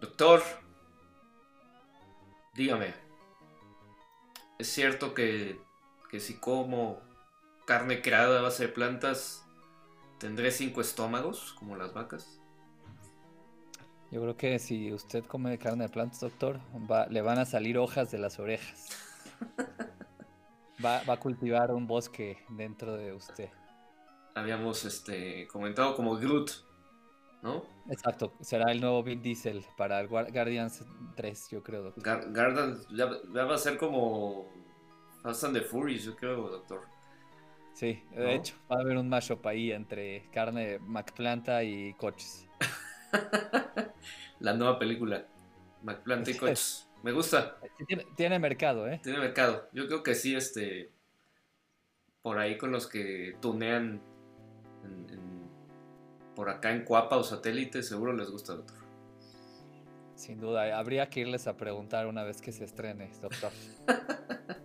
Doctor, dígame, ¿es cierto que, que si como carne creada a base de plantas, tendré cinco estómagos, como las vacas? Yo creo que si usted come carne de plantas, doctor, le van a salir hojas de las orejas. Va, va, a cultivar un bosque dentro de usted. Habíamos este, comentado como Groot, ¿no? Exacto, será el nuevo Vin Diesel para el Guardians 3, yo creo, doctor. Guardians ya, va a ser como Fast and the Furious, yo creo, doctor. Sí, de hecho, va a haber un mashup ahí entre carne McPlanta y coches. La nueva película, McPlanta y coches. Me gusta. Tiene, mercado, ¿eh? Tiene mercado. Yo creo que sí, este. Por ahí con los que tunean por acá en Cuapa o satélite, seguro les gusta, doctor. Sin duda, habría que irles a preguntar una vez que se estrene, doctor.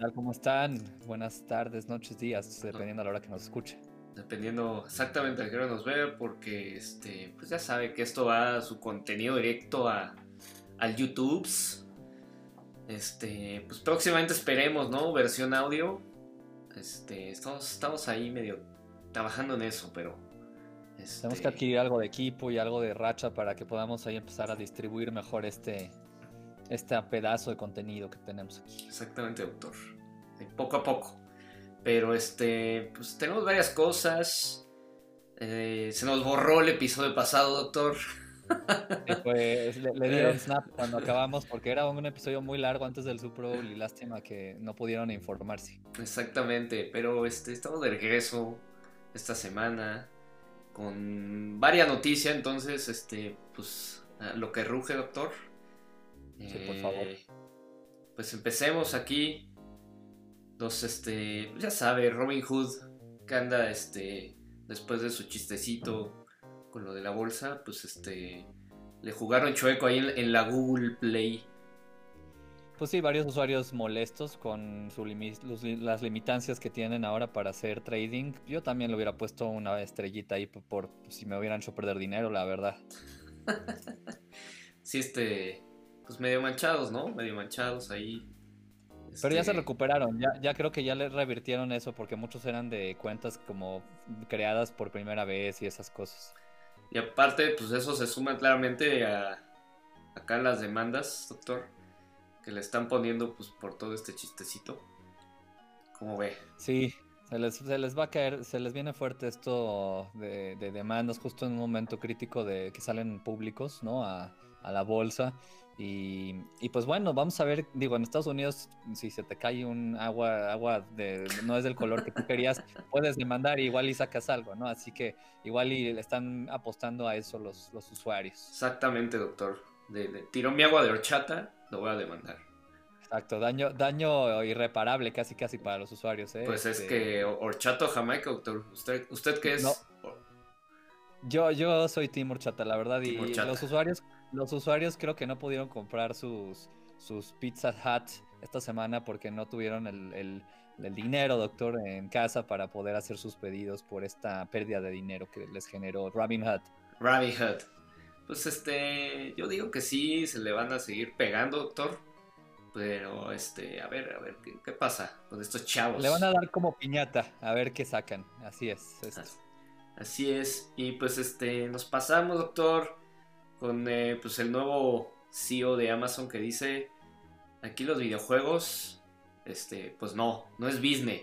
doctor? ¿Cómo están? Buenas tardes, noches, días, dependiendo a la hora que nos escuche. Dependiendo exactamente a qué hora nos vea, porque este, pues ya sabe que esto va a su contenido directo a, al YouTube. Este, pues próximamente esperemos, ¿no? Versión audio. Este, estamos, estamos ahí medio trabajando en eso, pero este... Tenemos que adquirir algo de equipo y algo de racha para que podamos ahí empezar a distribuir mejor este, este pedazo de contenido que tenemos aquí. Exactamente, doctor. Poco a poco. Pero este, pues tenemos varias cosas. Eh, se nos borró el episodio pasado, doctor. pues le, dieron snap cuando acabamos porque era un episodio muy largo antes del Super Bowl y lástima que no pudieron informarse. Exactamente, pero este, estamos de regreso esta semana con varias noticias, entonces este, pues lo que ruge, doctor. Sí, por favor. Eh, pues empecemos aquí. Los, este, ya sabe, Robin Hood, que anda, este, después de su chistecito con lo de la bolsa, pues, este, le jugaron chueco ahí en, la Google Play. Pues sí, varios usuarios molestos con su las limitancias que tienen ahora para hacer trading. Yo también le hubiera puesto una estrellita ahí por, si me hubieran hecho perder dinero, la verdad. sí, este, pues medio manchados, ¿no? Medio manchados ahí. Pero ya se este, recuperaron, ya, ya creo que ya le revirtieron eso porque muchos eran de cuentas como creadas por primera vez y esas cosas. Y aparte, pues eso se suma claramente a acá las demandas, doctor, que le están poniendo pues por todo este chistecito. ¿Cómo ve? Sí, se les, se les, va a caer, se les viene fuerte esto de, demandas justo en un momento crítico de que salen públicos, ¿no? A, a la bolsa y, pues bueno, vamos a ver, digo, en Estados Unidos, si se te cae un agua, agua de, no es del color que tú querías, puedes demandar y igual y sacas algo, ¿no? Así que igual y le están apostando a eso los, los usuarios. Exactamente, doctor. De, tiró mi agua de horchata, lo voy a demandar. Exacto, daño, daño irreparable casi casi para los usuarios. ¿eh? Pues es este que horchato Jamaica, doctor. ¿Usted, usted qué es? Yo, yo soy Tim Horchata, la verdad, y los usuarios los usuarios creo que no pudieron comprar sus, sus Pizza Hut esta semana porque no tuvieron el, dinero, doctor, en casa para poder hacer sus pedidos por esta pérdida de dinero que les generó Robinhood. Robinhood. Pues este, yo digo que sí, se le van a seguir pegando, doctor. Pero este, a ver, a ver, ¿qué, pasa con estos chavos? Le van a dar como piñata, a ver qué sacan. Así es. Así es. Y pues este, nos pasamos, doctor con eh, pues el nuevo CEO de Amazon que dice aquí los videojuegos este pues no no es business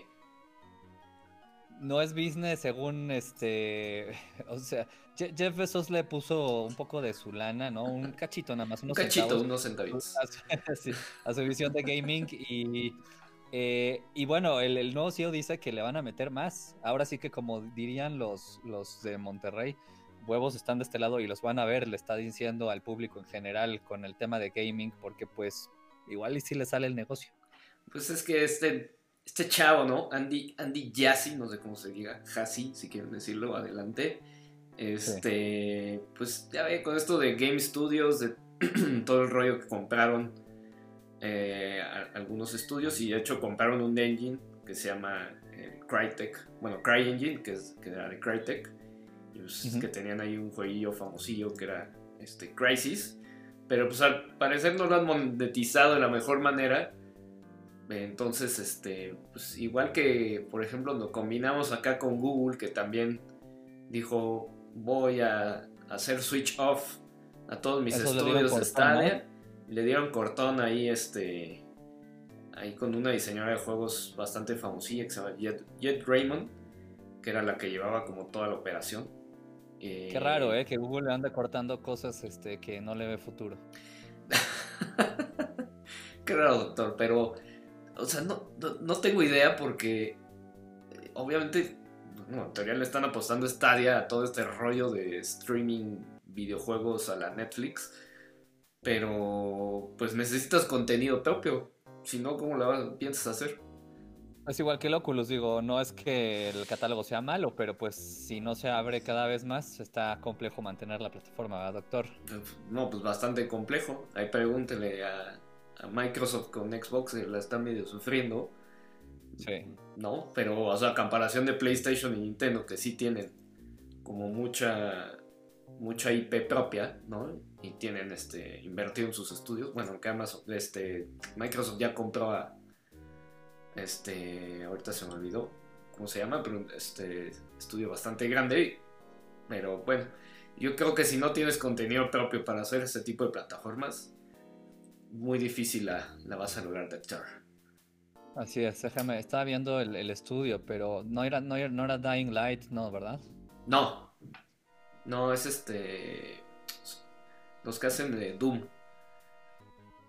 no es business según este o sea Jeff Bezos le puso un poco de su lana no un cachito nada más unos un cachito unos centavitos. A su, visión de gaming y eh, y bueno, el, el, nuevo CEO dice que le van a meter más. Ahora sí que como dirían los, los de Monterrey, huevos están de este lado y los van a ver, le está diciendo al público en general con el tema de gaming, porque pues igual y si le sale el negocio. Pues es que este, este chavo, ¿no? Andy, Andy Jassy, no sé cómo se diga, Jassy, si quieren decirlo, adelante. Este, pues ya ve, con esto de Game Studios, de todo el rollo que compraron eh, algunos estudios y de hecho compraron un engine que se llama eh, Crytek, bueno, CryEngine, que, es, que era de Crytek, que tenían ahí un jueguillo famosillo que era este, Crisis, pero pues al parecer no lo han monetizado de la mejor manera. Entonces, este, pues igual que, por ejemplo, lo combinamos acá con Google, que también dijo, voy a hacer switch off a todos mis estudios de Stadia. Le dieron cortón ahí, este, ahí con una diseñadora de juegos bastante famosilla que se llama Jet, Raymond, que era la que llevaba como toda la operación. Qué raro, ¿eh? Que Google anda cortando cosas este, que no le ve futuro. Qué raro, doctor, pero, o sea, no, no, tengo idea porque, eh, obviamente, bueno, en teoría le están apostando Stadia a todo este rollo de streaming videojuegos a la Netflix, pero pues necesitas contenido propio, si no, ¿cómo lo piensas hacer? Es igual que el Oculus, digo, no es que el catálogo sea malo, pero pues si no se abre cada vez más, está complejo mantener la plataforma, doctor. No, pues bastante complejo. Ahí pregúntele a, Microsoft con Xbox, la están medio sufriendo. Sí. No, pero, o sea, a comparación de PlayStation y Nintendo, que sí tienen como mucha mucha IP propia, ¿no? Y tienen este invertido en sus estudios. Bueno, que Amazon, este, Microsoft ya compró a este, ahorita se me olvidó cómo se llama, pero este estudio bastante grande. Pero bueno, yo creo que si no tienes contenido propio para hacer ese tipo de plataformas, muy difícil la, la vas a lograr detectar. Así es, déjame, estaba viendo el, estudio, pero no era, no, no era Dying Light, no, ¿verdad? No, no, es este. Los que hacen de Doom.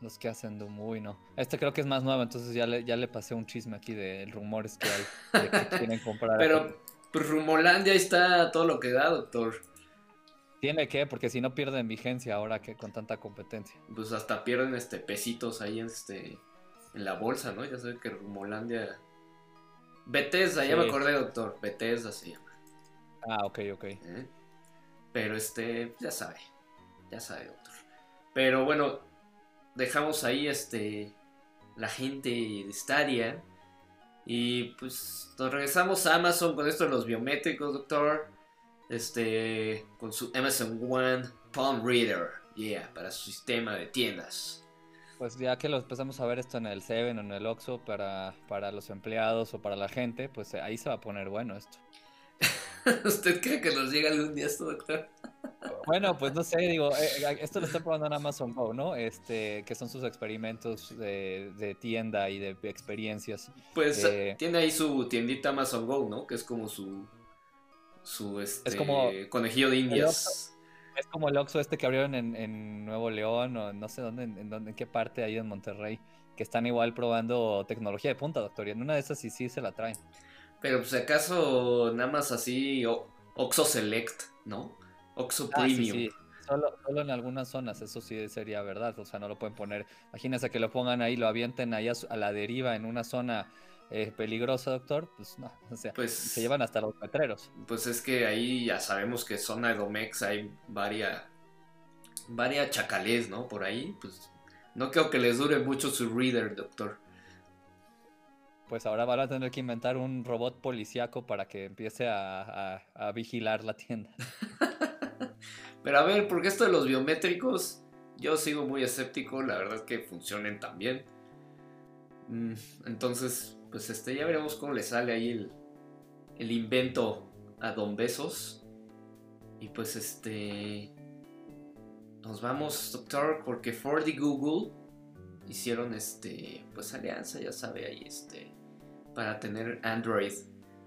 Los que hacen Doom, uy, no. Este creo que es más nuevo, entonces ya le, ya le pasé un chisme aquí de rumores que hay de que quieren comprar. Pero, pues Rumolandia está todo lo que da, doctor. Tiene que, porque si no pierden vigencia ahora que con tanta competencia. Pues hasta pierden este pesitos ahí en este en la bolsa, ¿no? Ya saben que Rumolandia. Bethesda, ya me acordé, doctor. Bethesda se llama. Ah, ok, ok. ¿Eh? Pero este, ya sabe, ya sabe, doctor. Pero bueno, dejamos ahí este la gente de Stadia. Y pues nos regresamos a Amazon con esto de los biométricos, doctor. Este, con su Amazon One Palm Reader, yeah, para su sistema de tiendas. Pues ya que lo empezamos a ver esto en el Seven o en el Oxxo para, para los empleados o para la gente, pues ahí se va a poner bueno esto. ¿Usted cree que nos llega algún día esto, doctor? Bueno, pues no sé, digo, eh, eh, esto lo está probando en Amazon Go, ¿no? Este, que son sus experimentos de, tienda y de experiencias. Pues eh, tiene ahí su tiendita Amazon Go, ¿no? Que es como su su este, conejillo de indias. es como el Oxxo este que abrieron en, Nuevo León o no sé dónde, en, dónde, en qué parte ahí en Monterrey, que están igual probando tecnología de punta, doctor, y en una de esas sí sí se la traen. Pero pues acaso nada más así Oxo Select, ¿no? Oxo ah, Premium. Solo, solo, en algunas zonas, eso sí sería verdad. O sea, no lo pueden poner. Imagínense que lo pongan ahí, lo avienten ahí a, la deriva en una zona eh, peligrosa, doctor. Pues no, o sea, pues, se llevan hasta los letreros. Pues es que ahí ya sabemos que zona de Domex hay varias, varias chacalés, ¿no? Por ahí, pues no creo que les dure mucho su reader, doctor pues ahora van a tener que inventar un robot policíaco para que empiece a, vigilar la tienda. Pero a ver, porque esto de los biométricos, yo sigo muy escéptico, la verdad es que funcionen tan bien. Mm, entonces, pues este, ya veremos cómo le sale ahí el, el invento a Don Besos. Y pues este. Nos vamos, doctor, porque Ford y Google hicieron este. Pues alianza, ya sabe, ahí este para tener Android.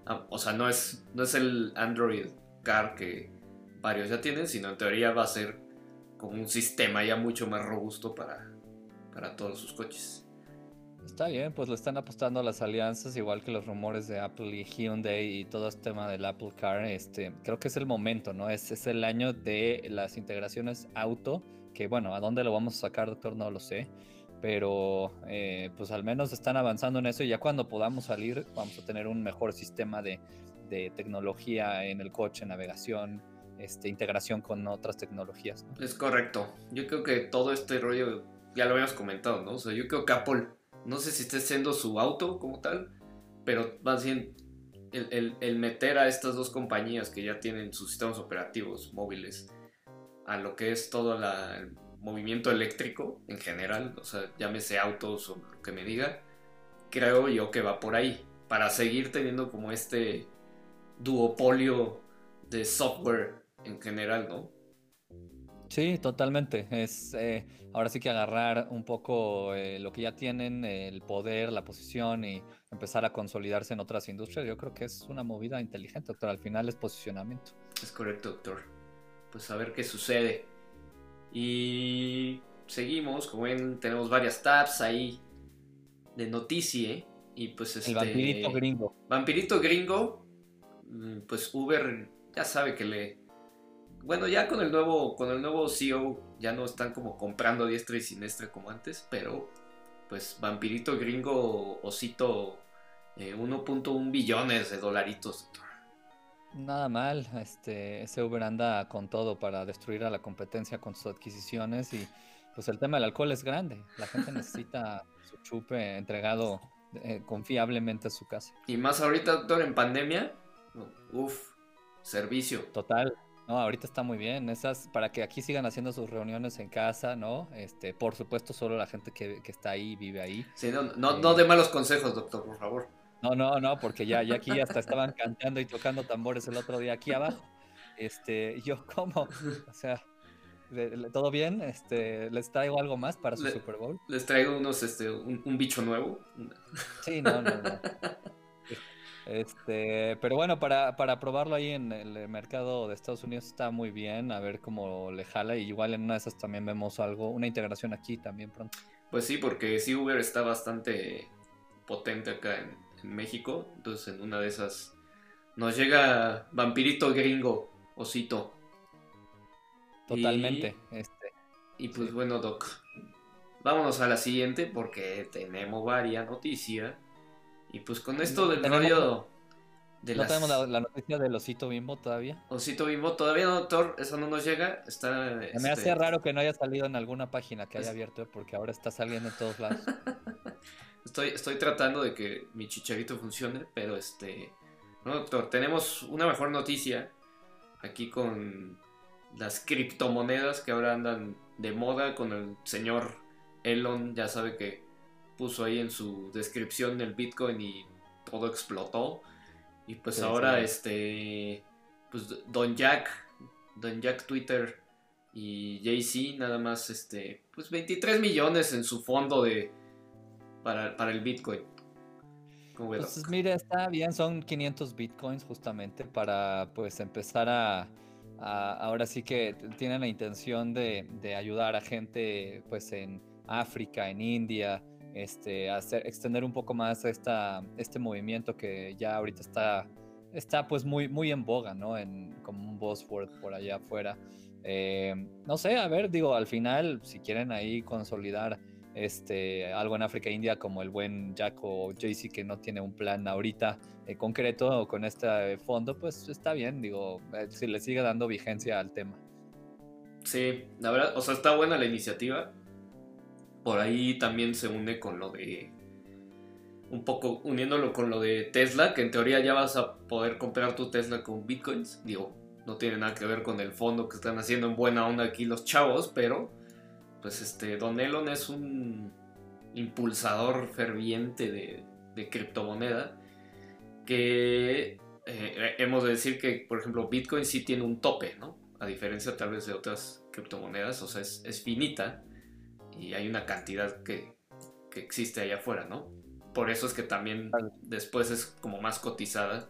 Ah, o sea, no es, no es el Android Car que varios ya tienen, sino en teoría va a ser como un sistema ya mucho más robusto para, para todos sus coches. Está bien, pues le están apostando a las alianzas, igual que los rumores de Apple y Hyundai y todo este tema del Apple Car. Este, creo que es el momento, ¿no? Es, es el año de las integraciones auto, que bueno, ¿a dónde lo vamos a sacar, doctor? No lo sé pero eh, pues al menos están avanzando en eso y ya cuando podamos salir vamos a tener un mejor sistema de, tecnología en el coche, navegación, este, integración con otras tecnologías. Es correcto. Yo creo que todo este rollo, ya lo habíamos comentado, ¿no? O sea, yo creo que Apple, no sé si esté siendo su auto como tal, pero más bien el, el, meter a estas dos compañías que ya tienen sus sistemas operativos móviles a lo que es todo la, movimiento eléctrico en general, o sea, llámese autos o lo que me diga, creo yo que va por ahí, para seguir teniendo como este duopolio de software en general, ¿no? Sí, totalmente. Es eh, ahora sí que agarrar un poco eh, lo que ya tienen, el poder, la posición y empezar a consolidarse en otras industrias. Yo creo que es una movida inteligente, doctor. Al final es posicionamiento. Es correcto, doctor. Pues a ver qué sucede. Y seguimos, como ven, tenemos varias tabs ahí de noticia. Y pues este. El vampirito gringo. Vampirito gringo. Mm, pues Uber ya sabe que le. Bueno, ya con el nuevo. Con el nuevo CEO ya no están como comprando diestra y siniestra como antes. Pero. Pues Vampirito gringo osito. 1.1 eh, billones de dolaritos. Nada mal, este, ese Uber anda con todo para destruir a la competencia con sus adquisiciones y pues el tema del alcohol es grande. La gente necesita su chupe entregado eh, confiablemente a su casa. Y más ahorita, doctor, en pandemia, uff, servicio. Total. No, ahorita está muy bien. Esas, para que aquí sigan haciendo sus reuniones en casa, ¿no? Este, por supuesto, solo la gente que, que está ahí, vive ahí. Sí, no, no, no de malos consejos, doctor, por favor. No, no, no, porque ya, ya aquí hasta estaban cantando y tocando tambores el otro día aquí abajo. Este, yo como, o sea, ¿todo bien? Este, ¿les traigo algo más para su Super Bowl? Les traigo unos, este, un, bicho nuevo. Sí, no, no, no. Este, pero bueno, para, para probarlo ahí en el mercado de Estados Unidos está muy bien, a ver cómo le jala. Y igual en una de esas también vemos algo, una integración aquí también pronto. Pues sí, porque sí Uber está bastante potente acá en, en México. Entonces en una de esas nos llega Vampirito Gringo, Osito. Totalmente. Y, este. y pues bueno, Doc. Vámonos a la siguiente porque tenemos varias noticias. Y pues con esto del rollo de ¿No tenemos la, noticia del osito bimbo todavía? Osito bimbo, todavía no, doctor, eso no nos llega. Está, Me hace este, raro que no haya salido en alguna página que haya abierto, porque ahora está saliendo en todos lados. Estoy, estoy tratando de que mi chicharito funcione, pero este... No, doctor, tenemos una mejor noticia aquí con las criptomonedas que ahora andan de moda con el señor Elon, ya sabe que puso ahí en su descripción el Bitcoin y todo explotó. Y pues ahora este pues Don Jack, Don Jack Twitter y Jay-Z nada más este pues 23 millones en su fondo de para, el Bitcoin. Pues mira, está bien, son 500 Bitcoins justamente para pues empezar a, ahora sí que tienen la intención de, ayudar a gente pues en África, en India, este, hacer, extender un poco más esta, este movimiento que ya ahorita está, está pues muy, muy en boga, ¿no? En, como un buzzword por allá afuera. Eh, no sé, a ver, digo, al final, si quieren ahí consolidar este, algo en África e India como el buen Jack o Jaycee que no tiene un plan ahorita eh, concreto con este fondo, pues está bien, digo, eh, si le sigue dando vigencia al tema. Sí, la verdad, o sea, está buena la iniciativa. Por ahí también se une con lo de. Un poco uniéndolo con lo de Tesla, que en teoría ya vas a poder comprar tu Tesla con bitcoins. Digo, no tiene nada que ver con el fondo que están haciendo en buena onda aquí los chavos, pero pues este, Don Elon es un impulsador ferviente de, criptomoneda que eh, hemos de decir que, por ejemplo, Bitcoin sí tiene un tope, ¿no? A diferencia tal vez de otras criptomonedas, o sea, es, finita y hay una cantidad que, que, existe allá afuera, ¿no? Por eso es que también después es como más cotizada,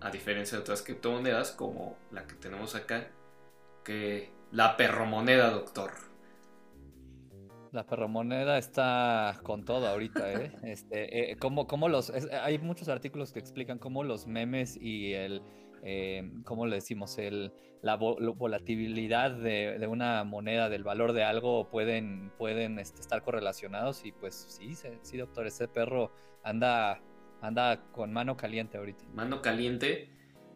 a diferencia de otras criptomonedas como la que tenemos acá, que la perromoneda, doctor. La perromoneda está con todo ahorita, ¿eh? Este, eh, como, como los, hay muchos artículos que explican cómo los memes y el, eh, ¿cómo le decimos? El, la volatilidad de, una moneda, del valor de algo, pueden, pueden este, estar correlacionados. Y pues sí, sí, doctor, ese perro anda, anda con mano caliente ahorita. Mano caliente.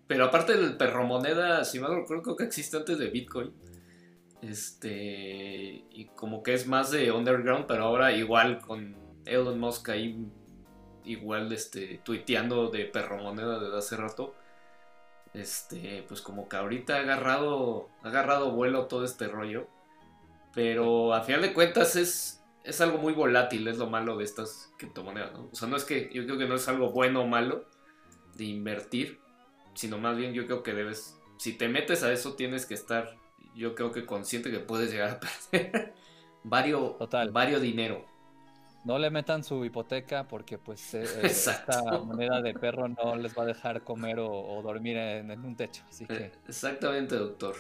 Pero aparte del perro moneda, si mal creo que existe antes de Bitcoin. Este. Y como que es más de underground, pero ahora igual con Elon Musk ahí igual este, tuiteando de perro moneda desde hace rato este, pues como que ahorita ha agarrado, ha agarrado vuelo todo este rollo. Pero a final de cuentas es, es algo muy volátil, es lo malo de estas criptomonedas, ¿no? O sea, no es que, yo creo que no es algo bueno o malo de invertir, sino más bien yo creo que debes, si te metes a eso tienes que estar, yo creo que consciente que puedes llegar a perder varios, varios dinero no le metan su hipoteca porque pues eh, eh, esta moneda de perro no les va a dejar comer o, dormir en, un techo. Así que... Eh, exactamente, doctor.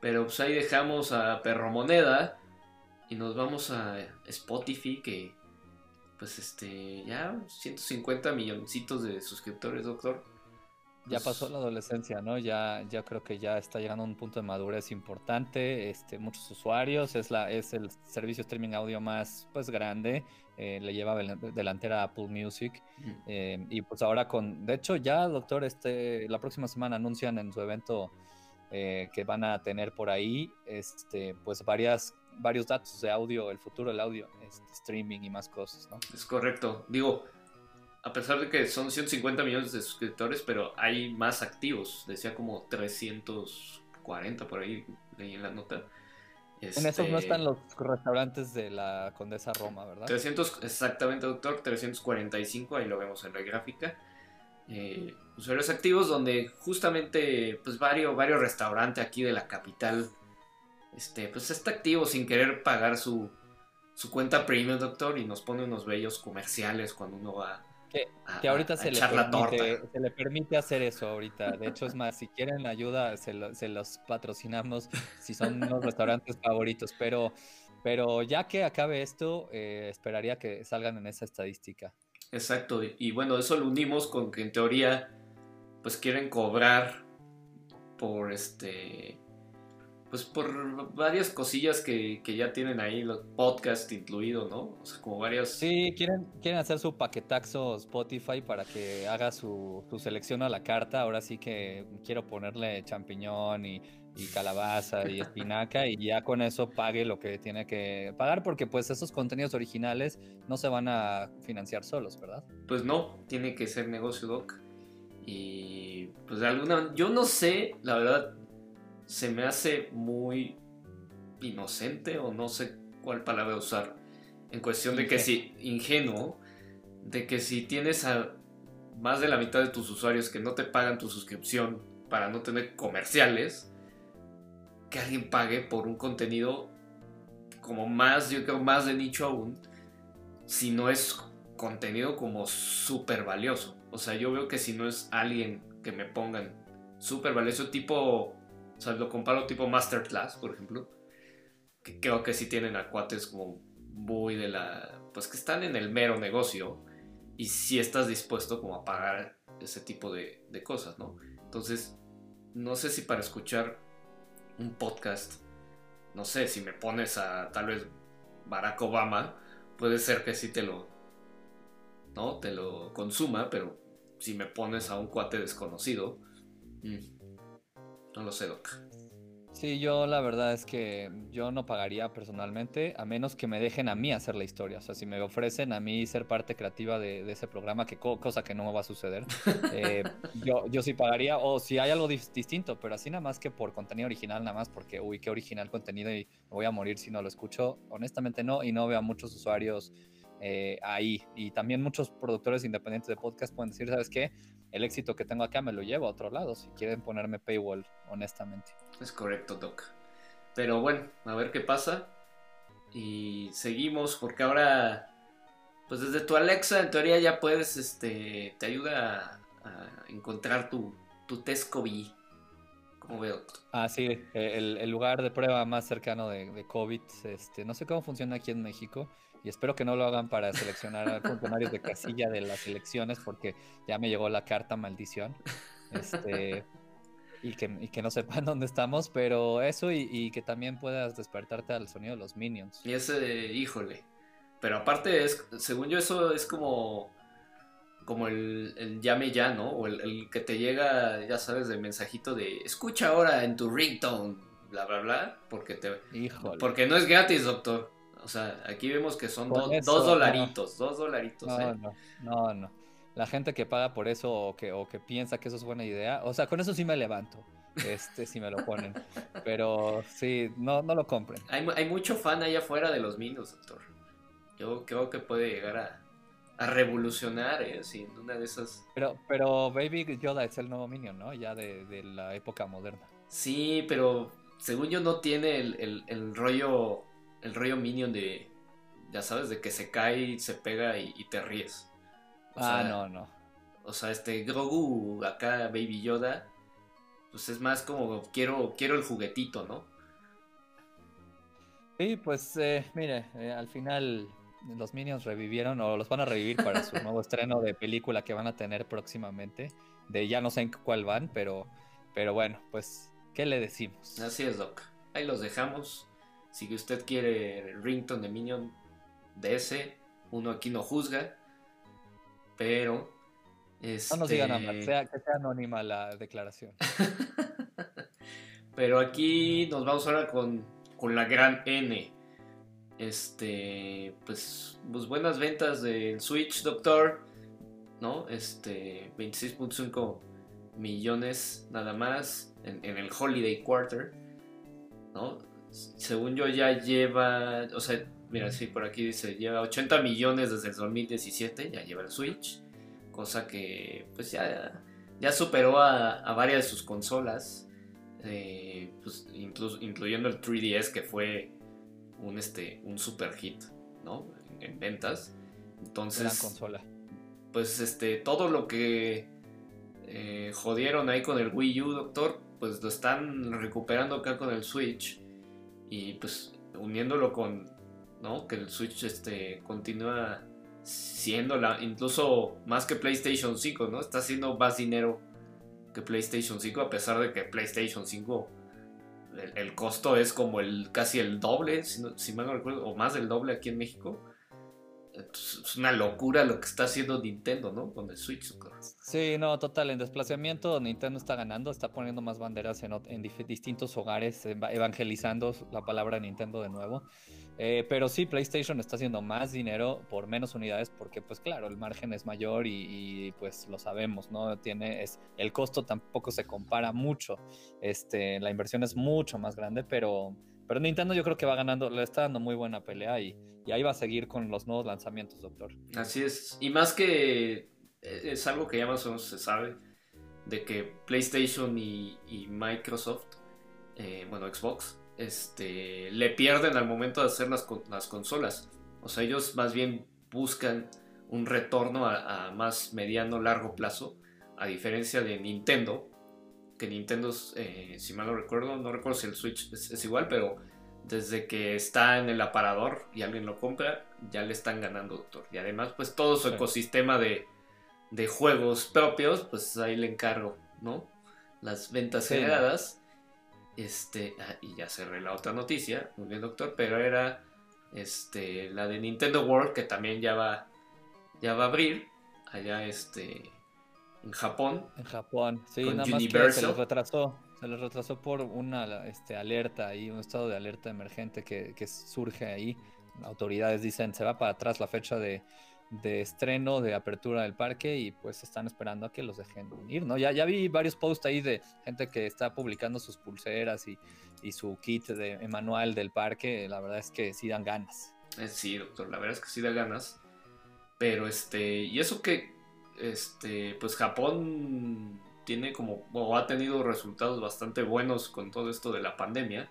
Pero pues ahí dejamos a Perro Moneda y nos vamos a Spotify que pues este ya 150 milloncitos de suscriptores, doctor. Ya pues pasó la adolescencia, ¿no? Ya, ya creo que ya está llegando a un punto de madurez importante. Este, muchos usuarios, es la, es el servicio streaming audio más pues grande. Eh, le lleva delantera a Apple Music. Eh, y pues ahora con, de hecho ya, doctor, este, la próxima semana anuncian en su evento eh, que van a tener por ahí, este, pues varias, varios datos de audio, el futuro del audio, este, streaming y más cosas, ¿no? Es correcto. Digo, a pesar de que son 150 millones de suscriptores, pero hay más activos. Decía como 340 por ahí, leí en la nota. En esos no este, están los restaurantes de la Condesa Roma, ¿verdad? 300, exactamente, doctor, 345, ahí lo vemos en la gráfica. Eh, usuarios activos donde justamente pues varios, varios restaurantes aquí de la capital este, pues está activo sin querer pagar su, su cuenta premium, doctor, y nos pone unos bellos comerciales cuando uno va que, ahorita se, le permite, se le permite hacer eso ahorita. De hecho, es más, si quieren ayuda, se, los patrocinamos si son unos restaurantes favoritos. Pero, pero ya que acabe esto, eh, esperaría que salgan en esa estadística. Exacto. Y bueno, eso lo unimos con que en teoría, pues quieren cobrar por este pues por varias cosillas que, ya tienen ahí, los podcasts incluidos, ¿no? O sea, como varias... Sí, quieren, quieren hacer su paquetaxo Spotify para que haga su, selección a la carta. Ahora sí que quiero ponerle champiñón y, calabaza y espinaca y ya con eso pague lo que tiene que pagar porque pues esos contenidos originales no se van a financiar solos, ¿verdad? Pues no, tiene que ser negocio doc. Y pues de alguna... Yo no sé, la verdad se me hace muy inocente o no sé cuál palabra usar. En cuestión de que si, ingenuo, de que si tienes a más de la mitad de tus usuarios que no te pagan tu suscripción para no tener comerciales, que alguien pague por un contenido como más, yo creo, más de nicho aún, si no es contenido como súper valioso. O sea, yo veo que si no es alguien que me pongan súper valioso, tipo o sea, lo comparo tipo Masterclass, por ejemplo. Que creo que sí tienen a cuates como muy de la... Pues que están en el mero negocio. Y si estás dispuesto como a pagar ese tipo de, de cosas, ¿no? Entonces, no sé si para escuchar un podcast, no sé, si me pones a tal vez Barack Obama, puede ser que sí te lo, ¿no? Te lo consuma, pero si me pones a un cuate desconocido, mm, no lo sé, Doc. Sí, yo la verdad es que yo no pagaría personalmente, a menos que me dejen a mí hacer la historia. O sea, si me ofrecen a mí ser parte creativa de, ese programa, que cosa que no me va a suceder, eh, yo, yo sí pagaría. O si hay algo distinto, pero así nada más que por contenido original, nada más porque, uy, qué original contenido y me voy a morir si no lo escucho. Honestamente no, y no veo a muchos usuarios eh, ahí. Y también muchos productores independientes de podcast pueden decir, ¿sabes qué? El éxito que tengo acá me lo llevo a otro lado si quieren ponerme paywall, honestamente. Es correcto, Doc. Pero bueno, a ver qué pasa. Y seguimos porque ahora, pues desde tu Alexa en teoría ya puedes, este, te ayuda a, encontrar tu, tu test COVID. ¿Cómo veo? Ah, sí, el, lugar de prueba más cercano de, de COVID. Este, no sé cómo funciona aquí en México y espero que no lo hagan para seleccionar a funcionarios de casilla de las elecciones porque ya me llegó la carta maldición. Este, y que, y que no sepan dónde estamos, pero eso y, que también puedas despertarte al sonido de los minions. Y ese, híjole. Pero aparte, es, según yo, eso es como, como el, llame ya, ¿no? O el, que te llega, ya sabes, de mensajito de escucha ahora en tu ringtone, bla, bla, bla, porque te... Híjole. Porque no es gratis, doctor. O sea, aquí vemos que son dos dolaritos, dos dolaritos. No, ¿eh? no, no, no la gente que paga por eso o que, o que piensa que eso es buena idea, o sea, con eso sí me levanto. Este, si me lo ponen. Pero sí, no, no lo compren. Hay, hay mucho fan allá afuera de los Minions, doctor. Yo creo que puede llegar a, a revolucionar, ¿eh? Sin una de esas. Pero, pero Baby Yoda es el nuevo Minion, ¿no? Ya de, de la época moderna. Sí, pero según yo no tiene el, el, el, rollo. El rollo Minion de. Ya sabes, de que se cae, se pega y te ríes ah, no, no. O sea, este Grogu, acá Baby Yoda, pues es más como quiero, quiero el juguetito, ¿no? Sí, pues eh, mire, eh, al final los Minions revivieron o los van a revivir para su nuevo estreno de película que van a tener próximamente. De ya no sé en cuál van, pero, pero bueno, pues, ¿qué le decimos? Así es, Doc. Ahí los dejamos. Si usted quiere rington de Minion de ese, uno aquí no juzga pero... No nos digan nada, este sea, que sea anónima la declaración. pero aquí nos vamos ahora con, con la gran N. Este, pues, pues buenas ventas del Switch, doctor. ¿No? Este, 26.5 millones nada más en, en, el Holiday Quarter. ¿No? Según yo ya lleva, o sea, Mira, sí, por aquí dice, lleva 80 millones desde el 2017, ya lleva el Switch, cosa que pues ya, ya superó a, varias de sus consolas, eh, pues, incluso, incluyendo el 3DS que fue un, este, un super hit, ¿no? En, ventas. Entonces, consola. pues este, todo lo que eh, jodieron ahí con el Wii U, doctor, pues lo están recuperando acá con el Switch y pues uniéndolo con ¿no? Que el Switch este, continúa siendo la, incluso más que PlayStation 5, ¿no? Está haciendo más dinero que PlayStation 5 a pesar de que PlayStation 5 el, costo es como el casi el doble, si, mal no recuerdo, o más del doble aquí en México es una locura lo que está haciendo Nintendo, ¿no? Con el Switch. Sí, no, total. En desplazamiento Nintendo está ganando, está poniendo más banderas en, distintos hogares, evangelizando la palabra Nintendo de nuevo. Eh, pero sí, PlayStation está haciendo más dinero por menos unidades porque, pues claro, el margen es mayor y, pues lo sabemos, ¿no? Tiene, es, el costo tampoco se compara mucho. Este, la inversión es mucho más grande, pero pero Nintendo yo creo que va ganando, le está dando muy buena pelea y, y ahí va a seguir con los nuevos lanzamientos, doctor. Así es. Y más que eh, es algo que ya más o menos se sabe, de que PlayStation y, Microsoft, eh, bueno, Xbox, este, le pierden al momento de hacer las, las consolas. O sea, ellos más bien buscan un retorno a, más mediano, largo plazo, a diferencia de Nintendo, que Nintendo, eh, si mal no recuerdo, no recuerdo si el Switch es, igual, pero desde que está en el aparador y alguien lo compra, ya le están ganando, doctor. Y además, pues todo su ecosistema de, juegos propios, pues ahí le encargo, ¿no? Las ventas generadas. Este, ah, y ya cerré la otra noticia, muy bien, doctor, pero era este, la de Nintendo World, que también ya va, ya va a abrir allá, este, en Japón. En Japón, sí, nada más que se les retrasó. Se les retrasó por una este, alerta ahí, un estado de alerta emergente que, surge ahí. Autoridades dicen se va para atrás la fecha de, estreno, de apertura del parque y pues están esperando a que los dejen ir, ¿no? Ya, ya vi varios posts ahí de gente que está publicando sus pulseras y, su kit de manual del parque. La verdad es que sí dan ganas. Eh, sí, doctor, la verdad es que sí da ganas. Pero este, y eso que este, pues Japón tiene como, o ha tenido resultados bastante buenos con todo esto de la pandemia.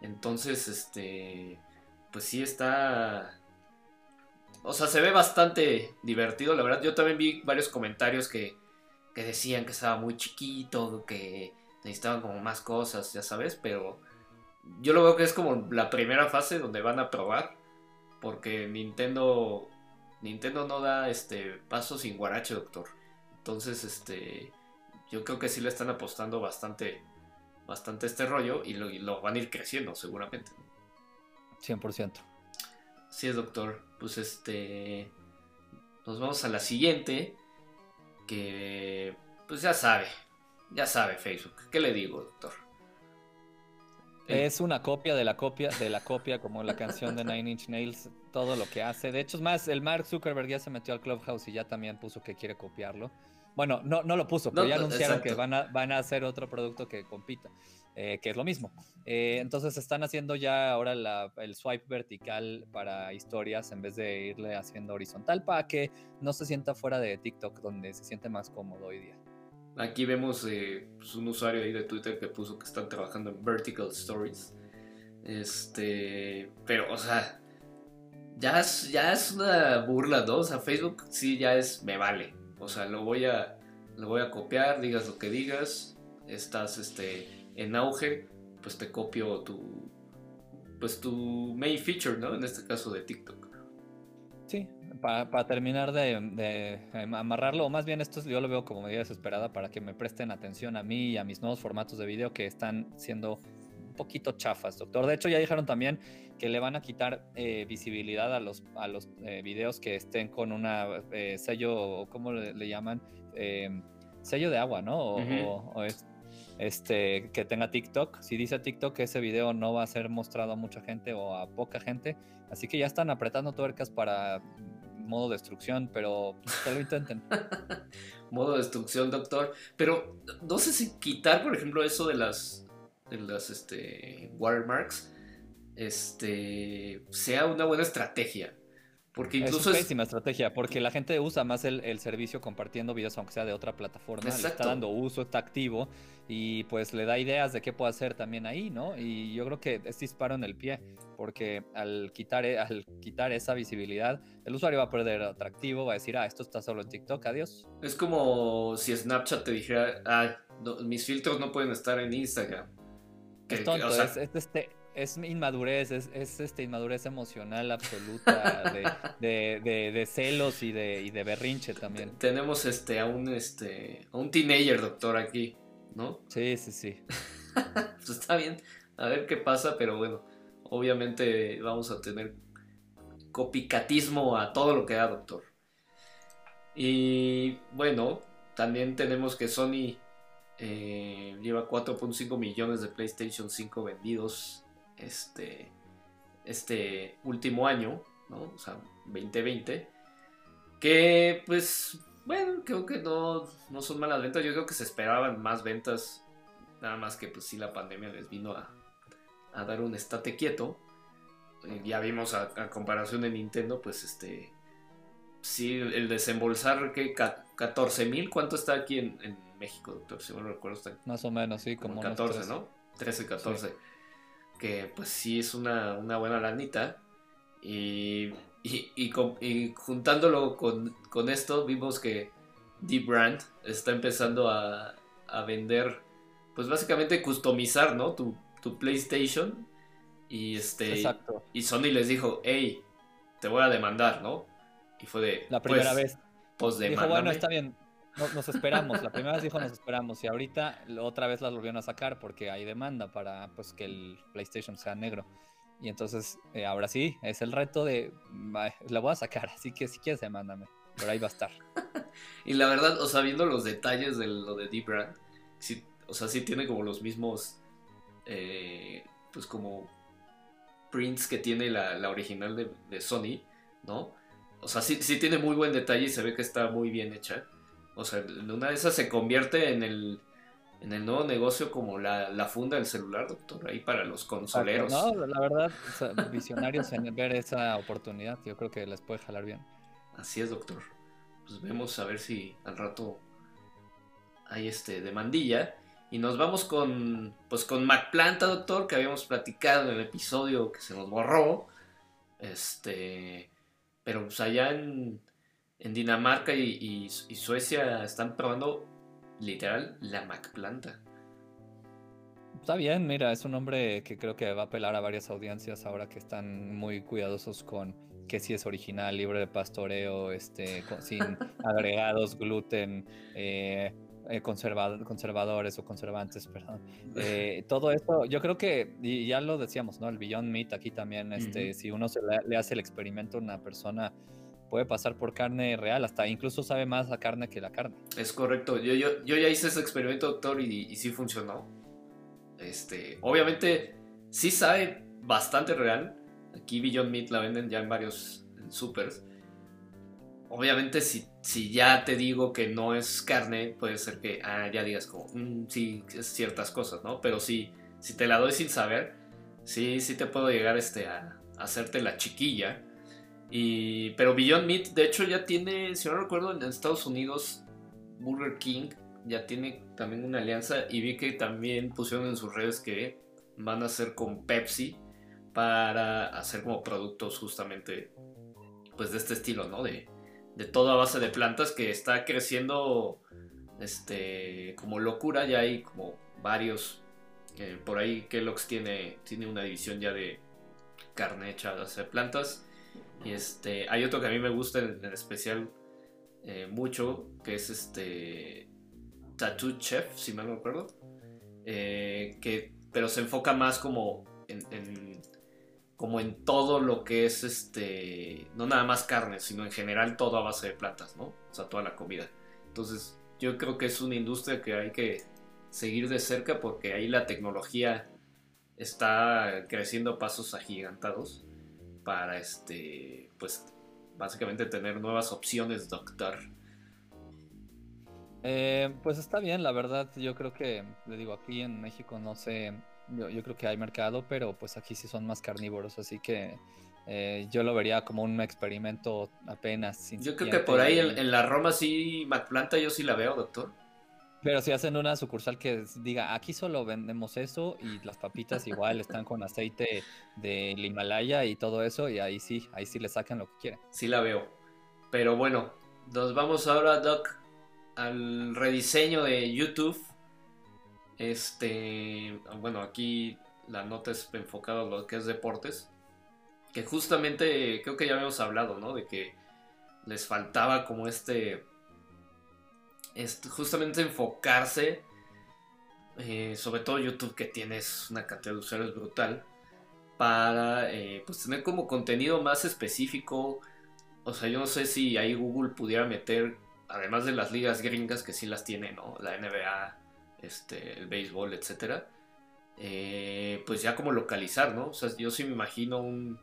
Entonces, este, pues sí está... O sea, se ve bastante divertido, la verdad. Yo también vi varios comentarios que, que decían que estaba muy chiquito, que necesitaban como más cosas, ya sabes, pero yo lo veo que es como la primera fase donde van a probar, porque Nintendo Nintendo no da este paso sin guarache, doctor. Entonces, este yo creo que sí le están apostando bastante, bastante este rollo y lo, van a ir creciendo seguramente. 100%. Sí es, doctor. Pues este... Nos vamos a la siguiente, que pues ya sabe, ya sabe Facebook. ¿Qué le digo, doctor? Es una copia de la copia de la copia, como la canción de Nine Inch Nails, todo lo que hace. De hecho, es más, el Mark Zuckerberg ya se metió al Clubhouse y ya también puso que quiere copiarlo. Bueno, no, no lo puso, pero ya anunciaron que van a, van a hacer otro producto que compita, eh, que es lo mismo. Eh, entonces están haciendo ya ahora el swipe vertical para historias en vez de irle haciendo horizontal para que no se sienta fuera de TikTok, donde se siente más cómodo hoy día. Aquí vemos eh, pues, un usuario ahí de Twitter que puso que están trabajando en Vertical Stories. Este, pero, o sea, ya es, ya es una burla, ¿no? O sea, Facebook sí ya es, me vale. O sea, lo voy a, lo voy a copiar, digas lo que digas, estás este, en auge, pues te copio tu, pues tu main feature, ¿no? En este caso de TikTok. Sí, para, terminar de, amarrarlo, o más bien esto yo lo veo como medida desesperada para que me presten atención a mí y a mis nuevos formatos de video que están siendo un poquito chafas, doctor. De hecho, ya dijeron también que le van a quitar eh, visibilidad a los, a los eh, videos que estén con una eh, sello, ¿cómo le, llaman? sello de agua, ¿no? O, este, que tenga TikTok. Si dice TikTok ese video no va a ser mostrado a mucha gente o a poca gente, así que ya están apretando tuercas para modo destrucción, pero lo intenten. modo destrucción, doctor. Pero no sé si quitar, por ejemplo, eso de las, de las este, watermarks este, sea una buena estrategia. Porque incluso es pésima estrategia, porque la gente usa más el, servicio compartiendo videos, aunque sea de otra plataforma. Le está dando uso, está activo y pues le da ideas de qué puede hacer también ahí, ¿no? Y yo creo que es disparo en el pie, porque al quitar, e, al quitar esa visibilidad, el usuario va a perder atractivo, va a decir, ah, esto está solo en TikTok, adiós. Es como si Snapchat te dijera, ah, mis filtros no pueden estar en Instagram. es tonto, es, este, es inmadurez, es, es este, inmadurez emocional absoluta de, de, de, celos y de, y de berrinche también. Tenemos este, a, un, este, a un teenager, doctor, aquí, ¿no? Sí, sí, sí. pues está bien, a ver qué pasa, pero bueno, obviamente vamos a tener copicatismo a todo lo que da, doctor. Y bueno, también tenemos que Sony eh, lleva 4.5 millones de PlayStation 5 vendidos este, este último año, ¿no? O sea, 2020, que pues, bueno, creo que no, no son malas ventas, yo creo que se esperaban más ventas, nada más que pues sí la pandemia les vino a, a dar un estate quieto. Eh, ya vimos a, comparación de Nintendo, pues este, sí, el desembolsar que 14 mil, ¿cuánto está aquí en, México, doctor? Si no recuerdo, está más o menos, sí, como, 14, ¿no? 13, 14 que pues sí es una, buena lanita. Y, y, juntándolo con, esto, vimos que D-Brand está empezando a, vender, pues básicamente customizar, ¿no? Tu, PlayStation. Y este. Y Sony les dijo, hey, te voy a demandar, ¿no? Y fue de. La primera pues, vez. Pues Dijo, bueno, está bien nos esperamos, la primera vez dijo nos esperamos y ahorita otra vez las volvieron a sacar porque hay demanda para pues que el PlayStation sea negro. Y entonces eh, ahora sí, es el reto de la voy a sacar, así que si quieres demándame, pero ahí va a estar. y la verdad, o sea, viendo los detalles de lo de Deep Brand, sí, o sea, sí tiene como los mismos, eh, pues como prints que tiene la, original de, de, Sony, ¿no? O sea, sí, sí tiene muy buen detalle y se ve que está muy bien hecha. O sea, una de esas se convierte en el, en el nuevo negocio como la, funda del celular, doctor, ahí para los consoleros. No, la verdad, visionarios en ver esa oportunidad, yo creo que les puede jalar bien. Así es, doctor. Pues vemos a ver si al rato hay este demandilla. Y nos vamos con, pues con Mac Planta, doctor, que habíamos platicado en el episodio que se nos borró. Este, pero pues allá en, en Dinamarca y, Suecia están probando literal la Mac planta. Está bien, mira, es un nombre que creo que va a apelar a varias audiencias ahora que están muy cuidadosos con que si es original, libre de pastoreo, este, sin agregados, gluten, eh, eh, conservadores o conservantes, perdón. Eh, todo esto, yo creo que, y ya lo decíamos, ¿no? El Beyond Meat aquí también, este, si uno se le, hace el experimento a una persona, puede pasar por carne real, hasta incluso sabe más la carne que la carne. Es correcto, yo, yo, yo ya hice ese experimento, doctor, y, y sí funcionó. Este, obviamente, sí sabe bastante real. Aquí Beyond Meat la venden ya en varios supers obviamente si, si ya te digo que no es carne, puede ser que ah, ya digas como, mm, sí, ciertas cosas, ¿no? Pero si, si te la doy sin saber, sí, sí te puedo llegar este, a, hacerte la chiquilla. Y, pero Beyond Meat, de hecho, ya tiene, si no recuerdo, en Estados Unidos, Burger King ya tiene también una alianza y vi que también pusieron en sus redes que van a hacer con Pepsi para hacer como productos justamente pues de este estilo, ¿no? De, de toda base de plantas que está creciendo este, como locura. Ya hay como varios. Eh, por ahí Kellogg's tiene, tiene una división ya de carne hecha de plantas. Y este, hay otro que a mí me gusta en, especial eh, mucho, que es este Tattoo Chef, si mal no recuerdo. Eh, que, pero se enfoca más como en como en todo lo que es este, no nada más carne, sino en general todo a base de plantas, ¿no? O sea, toda la comida. Entonces, yo creo que es una industria que hay que seguir de cerca porque ahí la tecnología está creciendo a pasos agigantados para este, pues, básicamente tener nuevas opciones, doctor. Eh, pues está bien, la verdad, yo creo que, le digo, aquí en México no sé yo, creo que hay mercado, pero pues aquí sí son más carnívoros, así que eh, yo lo vería como un experimento apenas. Yo creo que por ahí en, la Roma sí, McPlanta yo sí la veo, doctor. Pero si hacen una sucursal que diga, aquí solo vendemos eso y las papitas igual están con aceite del Himalaya y todo eso, y ahí sí, ahí sí le sacan lo que quieren. Sí la veo. Pero bueno, nos vamos ahora, Doc, al rediseño de YouTube este, bueno, aquí la nota es enfocada a lo que es deportes. Que justamente creo que ya habíamos hablado, ¿no? De que les faltaba como este. Justamente enfocarse. Eh, sobre todo YouTube, que tienes una cantidad de usuarios brutal. Para eh, pues tener como contenido más específico. O sea, yo no sé si ahí Google pudiera meter. Además de las ligas gringas que sí las tiene, ¿no? La NBA, este, el béisbol, etcétera, eh, pues ya como localizar, ¿no? O sea, yo sí me imagino un,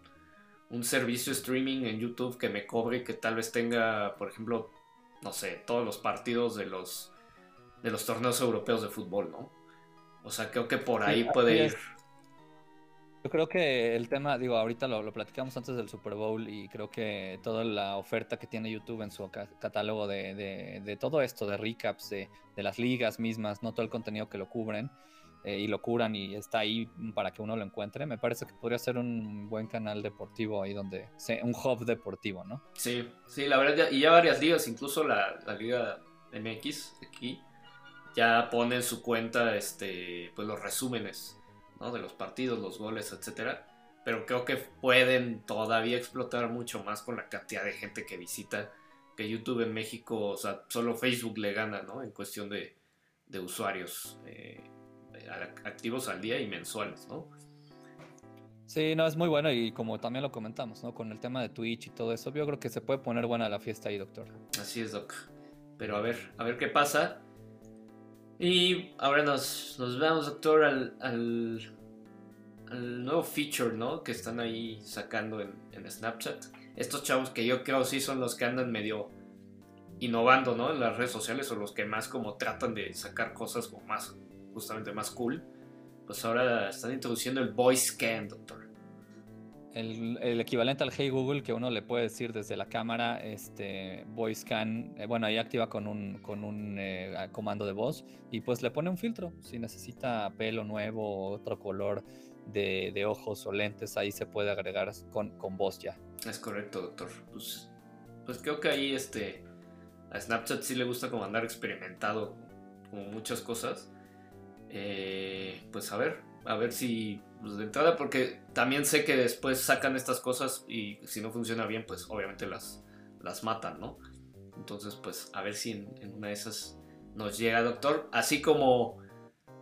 un servicio streaming en YouTube que me cobre que tal vez tenga, por ejemplo, no sé, todos los partidos de los de los torneos europeos de fútbol, ¿no? O sea, creo que por ahí puede ir. Yo creo que el tema, digo, ahorita lo, platicamos antes del Super Bowl y creo que toda la oferta que tiene YouTube en su catálogo de, todo esto, de recaps, de, las ligas mismas, no todo el contenido que lo cubren eh, y lo curan y está ahí para que uno lo encuentre, me parece que podría ser un buen canal deportivo ahí donde, un hub deportivo, ¿no? Sí, sí, la verdad, y ya varias ligas, incluso la, la Liga MX aquí, ya pone en su cuenta este, pues los resúmenes de los partidos, los goles, etcétera. Pero creo que pueden todavía explotar mucho más con la cantidad de gente que visita que YouTube en México, o sea, solo Facebook le gana, ¿no? En cuestión de, usuarios eh, activos al día y mensuales, ¿no? Sí, no, es muy bueno y como también lo comentamos, ¿no? Con el tema de Twitch y todo eso, yo creo que se puede poner buena la fiesta ahí, doctor. Así es, doc. Pero a ver, a ver qué pasa. Y ahora nos, nos vemos, doctor, al, al, nuevo feature, ¿no? Que están ahí sacando en, Snapchat. Estos chavos que yo creo sí son los que andan medio innovando, ¿no? En las redes sociales o los que más como tratan de sacar cosas como más, justamente más cool. Pues ahora están introduciendo el voice scan, doctor el, equivalente al Hey Google que uno le puede decir desde la cámara, este voice scan, eh, bueno, ahí activa con un, con un eh, comando de voz y pues le pone un filtro. Si necesita pelo nuevo otro color de, ojos o lentes, ahí se puede agregar con, con voz ya. Es correcto, doctor. Pues, pues creo que ahí este, a Snapchat sí le gusta como andar experimentado como muchas cosas. Eh, pues a ver, a ver si pues, de entrada, porque también sé que después sacan estas cosas y si no funciona bien, pues obviamente las, las matan, ¿no? Entonces, pues a ver si en, una de esas nos llega, doctor. Así como,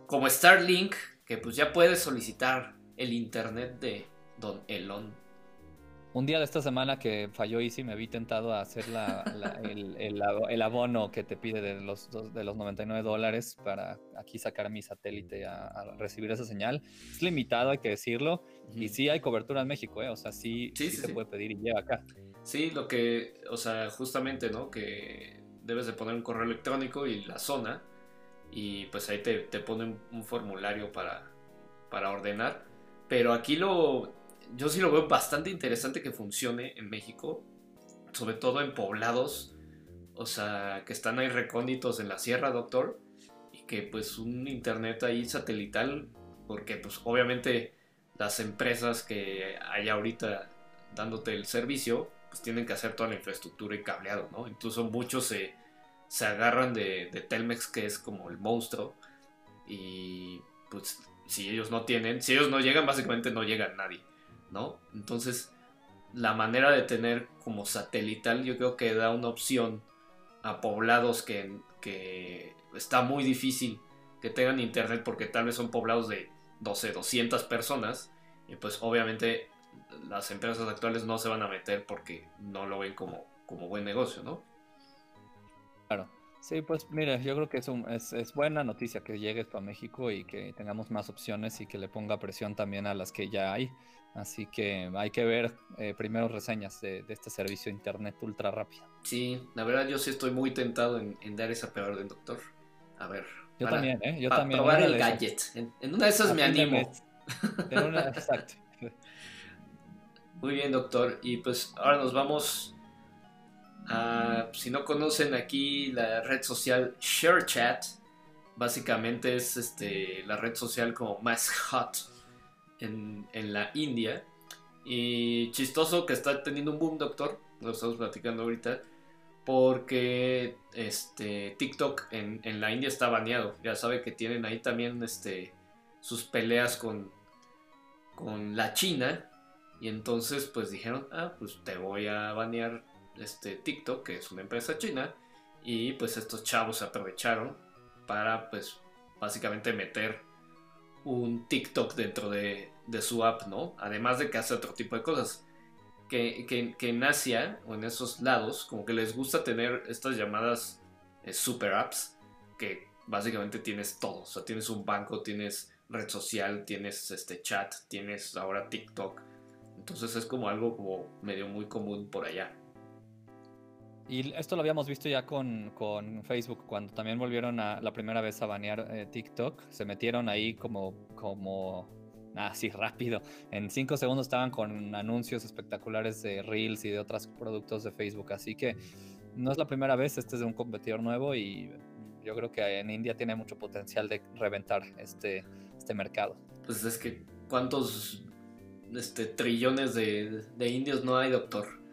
como Starlink, que pues ya puede solicitar el internet de Don Elon. Un día de esta semana que falló Easy me vi tentado a hacer el, abono que te pide de los, de los 99 dólares para aquí sacar mi satélite a, recibir esa señal. Es limitado, hay que decirlo. Y sí hay cobertura en México, ¿eh? O sea, sí, sí, se puede pedir y llega acá. Sí, lo que, o sea, justamente, ¿no? Que debes de poner un correo electrónico y la zona y pues ahí te, te ponen un formulario para, para ordenar. Pero aquí lo, yo sí lo veo bastante interesante que funcione en México, sobre todo en poblados, o sea, que están ahí recónditos en la sierra, doctor, y que pues un internet ahí satelital, porque pues obviamente las empresas que hay ahorita dándote el servicio, pues tienen que hacer toda la infraestructura y cableado, ¿no? Incluso muchos se, se agarran de, de Telmex, que es como el monstruo, y pues si ellos no tienen, si ellos no llegan, básicamente no llega nadie. Entonces, la manera de tener como satelital yo creo que da una opción a poblados que, está muy difícil que tengan internet porque tal vez son poblados de 12, 200 personas y pues obviamente las empresas actuales no se van a meter porque no lo ven como, como buen negocio, ¿no? Claro. Sí, pues mira, yo creo que es, es, es, buena noticia que llegue esto a México y que tengamos más opciones y que le ponga presión también a las que ya hay. Así que hay que ver eh, primero reseñas de, este servicio de internet ultra rápido. Sí, la verdad yo sí estoy muy tentado en, dar esa del doctor. A ver. Yo también, ¿eh? Yo también. Probar el gadget. En, una de esas me animo. En una, exacto. Muy bien, doctor. Y pues ahora nos vamos a, si no conocen aquí la red social ShareChat, básicamente es este, la red social como más hot en, la India. Y chistoso que está teniendo un boom, doctor. Lo estamos platicando ahorita. Porque este, TikTok en, la India está baneado. Ya sabe que tienen ahí también este, sus peleas con, con la China. Y entonces pues dijeron, ah, pues te voy a banear este TikTok, que es una empresa china. Y pues estos chavos aprovecharon para pues básicamente meter un TikTok dentro de, su app, ¿no? Además de que hace otro tipo de cosas. Que, en Asia o en esos lados, como que les gusta tener estas llamadas eh, super apps, que básicamente tienes todo. O sea, tienes un banco, tienes red social, tienes este chat, tienes ahora TikTok. Entonces es como algo como medio muy común por allá. Y esto lo habíamos visto ya con, Facebook, cuando también volvieron a la primera vez a banear eh, TikTok. Se metieron ahí como, como así rápido. En cinco segundos estaban con anuncios espectaculares de Reels y de otros productos de Facebook. Así que no es la primera vez, este es de un competidor nuevo y yo creo que en India tiene mucho potencial de reventar este, este mercado. Pues es que, ¿cuántos este, trillones de, de indios no hay, doctor?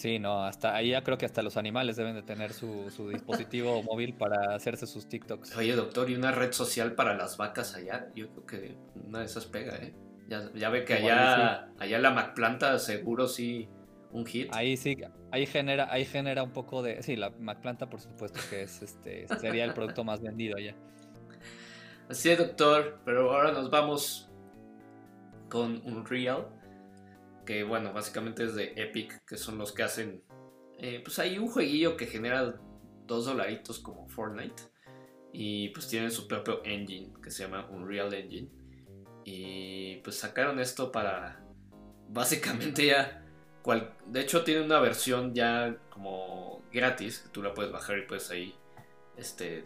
Sí, no, hasta ahí ya creo que hasta los animales deben de tener su, dispositivo móvil para hacerse sus TikToks. Oye, doctor, ¿y una red social para las vacas allá? Yo creo que una de esas pega, ¿eh? Ya, ve que allá, allá la MacPlanta seguro sí un hit. Ahí sí, ahí genera, ahí genera un poco de. Sí, la MacPlanta, por supuesto, que es este, sería el producto más vendido allá. Así es, doctor, pero ahora nos vamos con Unreal que bueno, básicamente es de Epic, que son los que hacen, eh, pues hay un jueguillo que genera dos dolaritos como Fortnite y pues tienen su propio engine que se llama Unreal Engine y pues sacaron esto para básicamente ya, cual, de hecho tiene una versión ya como gratis que tú la puedes bajar y puedes ahí este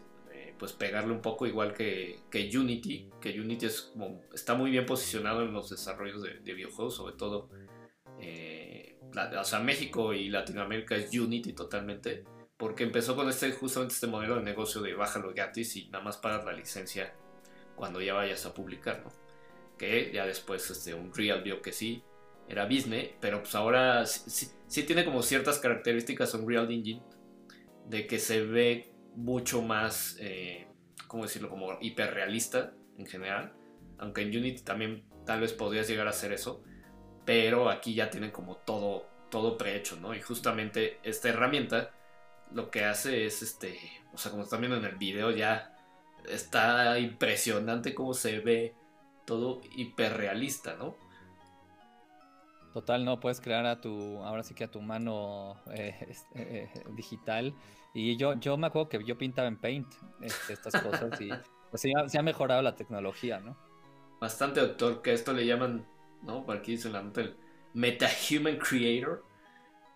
pues pegarle un poco igual que, que, Unity, que Unity es está muy bien posicionado en los desarrollos de, de videojuegos, sobre todo eh, o sea, México y Latinoamérica es Unity totalmente, porque empezó con este justamente este modelo de negocio de bájalo gratis y nada más para la licencia cuando ya vayas a publicar, ¿no? Que ya después este, Unreal vio que sí, era business, pero pues ahora sí, tiene como ciertas características Unreal Engine de que se ve mucho más, eh, ¿cómo decirlo? Como hiperrealista en general, aunque en Unity también tal vez podrías llegar a hacer eso, pero aquí ya tienen como todo, todo prehecho, ¿no? Y justamente esta herramienta lo que hace es este, o sea, como están viendo en el video ya está impresionante cómo se ve todo hiperrealista, ¿no? Total, no puedes crear a tu, ahora sí que a tu mano eh, eh, digital. Y yo, yo me acuerdo que yo pintaba en Paint este, estas cosas y pues se ha mejorado la tecnología, ¿no? Bastante, doctor, que esto le llaman, ¿no? Por aquí dice la nota el MetaHuman Creator.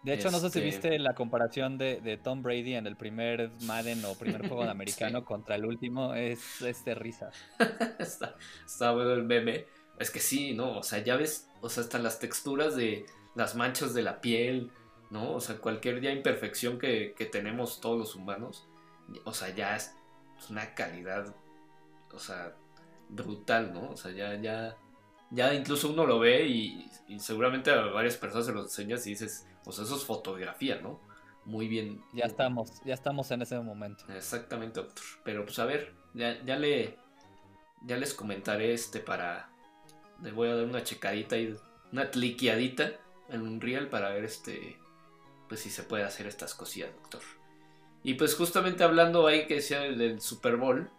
De hecho, no sé si este viste la comparación de, Tom Brady en el primer Madden o primer juego de americano contra el último. Es, de risa. está, está bueno el meme. Es que sí, ¿no? O sea, ya ves, o sea, hasta las texturas de las manchas de la piel, ¿no? O sea, cualquier ya imperfección que, tenemos todos los humanos, o sea, ya es una calidad, o sea, brutal, ¿no? O sea, ya, ya, ya incluso uno lo ve y, seguramente a varias personas se lo enseñas y dices, o sea, eso es fotografía, ¿no? Muy bien. Ya estamos, ya estamos en ese momento. Exactamente, doctor. Pero pues a ver, ya, ya le, ya les comentaré este para, le voy a dar una checadita y una cliqueadita en un real para ver este, pues si se puede hacer estas cosillas, doctor. Y pues justamente hablando ahí que decía del Super Bowl,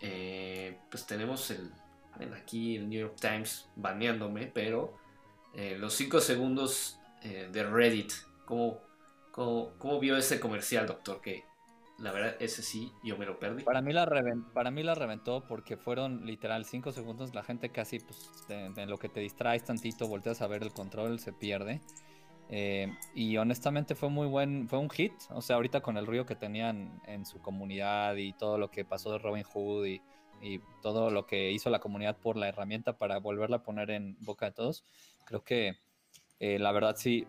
eh, pues tenemos el, aquí el New York Times baneándome, pero eh, los 5 segundos eh, de Reddit, ¿cómo, cómo, vio ese comercial, doctor? Que la verdad, ese sí, yo me lo perdí. Para mí la, para mí la reventó porque fueron literal 5 segundos, la gente casi, pues, en lo que te distraes tantito, volteas a ver el control, se pierde. Eh, y honestamente fue muy buen, fue un hit. O sea, ahorita con el río que tenían en su comunidad y todo lo que pasó de Robin Hood y, todo lo que hizo la comunidad por la herramienta para volverla a poner en boca de todos, creo que eh, la verdad sí.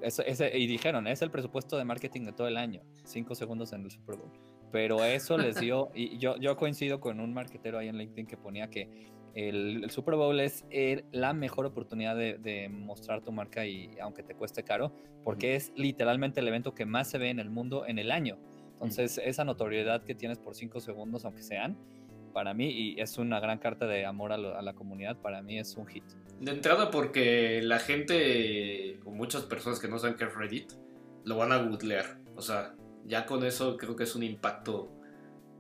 y dijeron, es el presupuesto de marketing de todo el año. Cinco segundos en el Super Bowl. Pero eso les dio, y yo, yo coincido con un marketero ahí en LinkedIn que ponía que el, Super Bowl es la mejor oportunidad de, mostrar tu marca y aunque te cueste caro, porque es literalmente el evento que más se ve en el mundo en el año. Entonces, esa notoriedad que tienes por cinco segundos, aunque sean, para mí, y es una gran carta de amor a, la comunidad, para mí es un hit. De entrada porque la gente, o muchas personas que no saben qué es Reddit, lo van a googlear. O sea, ya con eso creo que es un impacto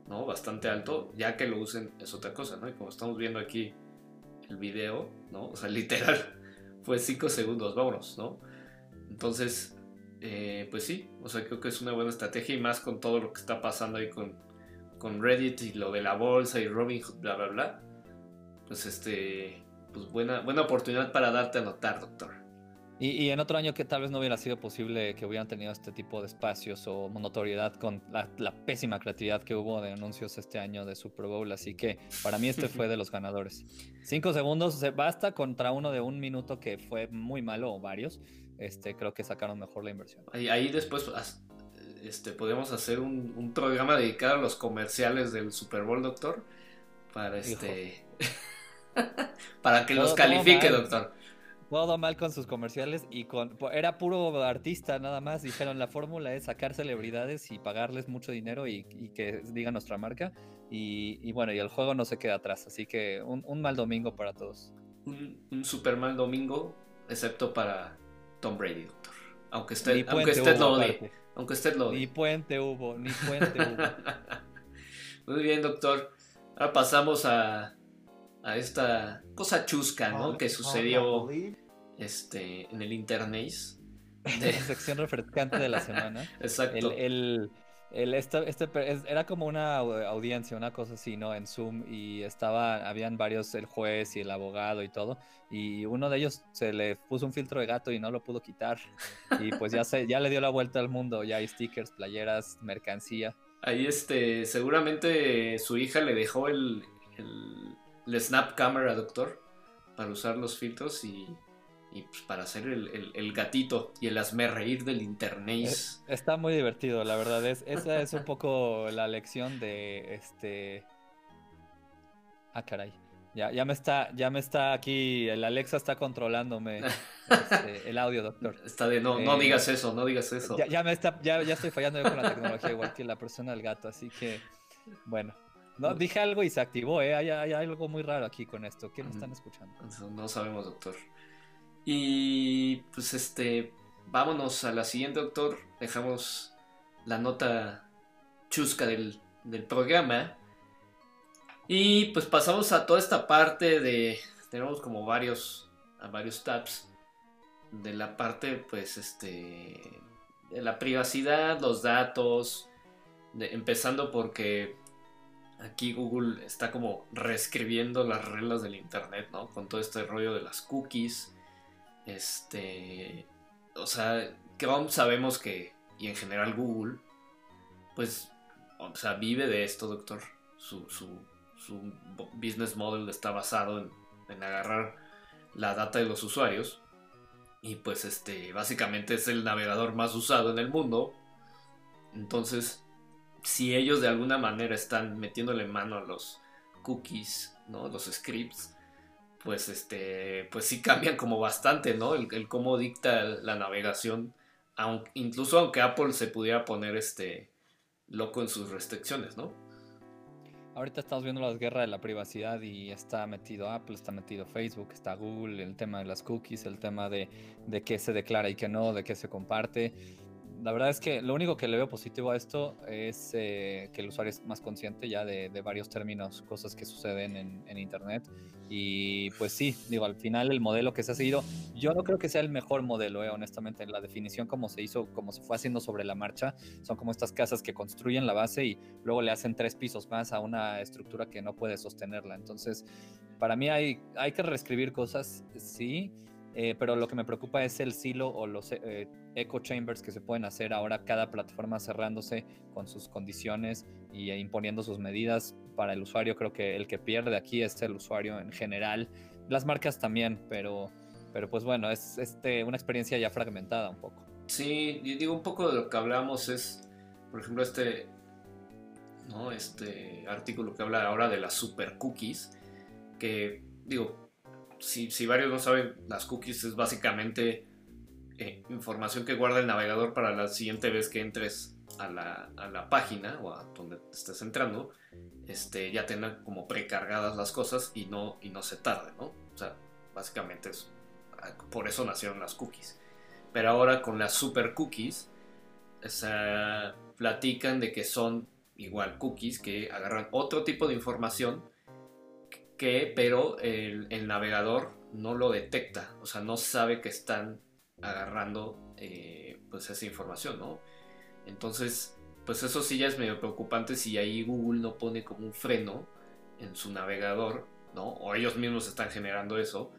¿no? Bastante alto, ya que lo usen es otra cosa, ¿no? Y como estamos viendo aquí el video, ¿no? O sea, literal, fue 5 segundos, vámonos, ¿no? Entonces, eh, pues sí, o sea, creo que es una buena estrategia y más con todo lo que está pasando ahí con, con Reddit y lo de la bolsa y Robinhood, bla, bla, bla. Pues este, pues buena, buena oportunidad para darte a notar, doctor. Y, en otro año que tal vez no hubiera sido posible que hubieran tenido este tipo de espacios o notoriedad con la, pésima creatividad que hubo de anuncios este año de Super Bowl. Así que para mí este fue de los ganadores. Cinco segundos, se basta contra uno de un minuto que fue muy malo o varios. Este, creo que sacaron mejor la inversión. Ahí, después este, podemos hacer un, programa dedicado a los comerciales del Super Bowl, doctor. Para este... para que los califique, doctor todo mal con sus comerciales y con era puro artista nada más. Dijeron la fórmula es sacar celebridades y pagarles mucho dinero y, que digan nuestra marca. Y, bueno, y el juego no se queda atrás. Así que un, mal domingo para todos. Un, super mal domingo, excepto para Tom Brady, doctor. Aunque usted, aunque usted lo odie. Aunque usted lo Ni puente hubo, ni puente hubo. Muy bien, doctor. Ahora pasamos a, a esta cosa chusca, ¿no? Que sucedió este, en el internet. De... La sección refrescante de la semana. Exacto. El, el, este, este era como una audiencia, una cosa así, ¿no? En Zoom y estaba, habían varios, el juez y el abogado y todo, y uno de ellos se le puso un filtro de gato y no lo pudo quitar, y pues ya, se, ya le dio la vuelta al mundo, ya hay stickers, playeras, mercancía. Ahí este, seguramente su hija le dejó el, el, el Snap Camera, doctor, para usar los filtros y y pues para hacer el, gatito y el hazme reír del internet. Está muy divertido, la verdad. Es, esa es un poco la lección de este. Ah, caray. Ya, ya me está, ya me está aquí, el Alexa está controlándome este, el audio, doctor. Está de no, no eh, digas eso, no digas eso. Ya, me está, ya, ya estoy fallando yo con la tecnología, igual que la persona del gato, así que bueno. No, dije algo y se activó, ¿eh? Hay, hay algo muy raro aquí con esto. ¿Qué me están escuchando? No sabemos, doctor. Y pues este, vámonos a la siguiente, doctor. Dejamos la nota chusca del, del programa. Y pues pasamos a toda esta parte de. Tenemos como varios. A varios tabs. De la parte, pues, este. De la privacidad, los datos. empezando porque. Aquí Google está como reescribiendo las reglas del internet, ¿no? Con todo este rollo de las cookies. Este. O sea, Chrome sabemos que. Y en general Google. Pues. O sea, vive de esto, doctor. su, su business model está basado en, agarrar la data de los usuarios. Y pues este, básicamente es el navegador más usado en el mundo. Entonces, si ellos de alguna manera están metiéndole mano a los cookies, ¿no? Los scripts, pues este, pues sí cambian como bastante, ¿no? El, cómo dicta la navegación, incluso aunque Apple se pudiera poner este loco en sus restricciones, ¿no? Ahorita estamos viendo las guerras de la privacidad y está metido Apple, está metido Facebook, está Google, el tema de las cookies, el tema de, de qué se declara y qué no, de qué se comparte la verdad es que lo único que le veo positivo a esto es eh, que el usuario es más consciente ya de, varios términos, cosas que suceden en, Internet. Y pues sí, digo, al final el modelo que se ha seguido, yo no creo que sea el mejor modelo, eh, honestamente. La definición como se hizo, como se fue haciendo sobre la marcha, son como estas casas que construyen la base y luego le hacen tres pisos más a una estructura que no puede sostenerla. Entonces, para mí hay, hay que reescribir cosas, sí eh, pero lo que me preocupa es el silo o los eh, echo chambers que se pueden hacer ahora, cada plataforma cerrándose con sus condiciones y e imponiendo sus medidas para el usuario. Creo que el que pierde aquí es el usuario en general. Las marcas también, pero, pero pues bueno, es este, una experiencia ya fragmentada un poco. Sí, yo digo un poco de lo que hablamos es, por ejemplo, este, ¿no? este artículo que habla ahora de las super cookies, que digo, si, varios no saben, las cookies es básicamente eh, información que guarda el navegador para la siguiente vez que entres a la, página o a donde estés entrando, este, ya tengan como precargadas las cosas y no, y no se tarde, ¿no? O sea, básicamente es, ah, por eso nacieron las cookies. Pero ahora con las super cookies, platican de que son igual cookies que agarran otro tipo de información que, pero el, navegador no lo detecta, o sea, no sabe que están agarrando eh, pues esa información, ¿no? Entonces, pues eso sí ya es medio preocupante si ahí Google no pone como un freno en su navegador, ¿no? O ellos mismos están generando eso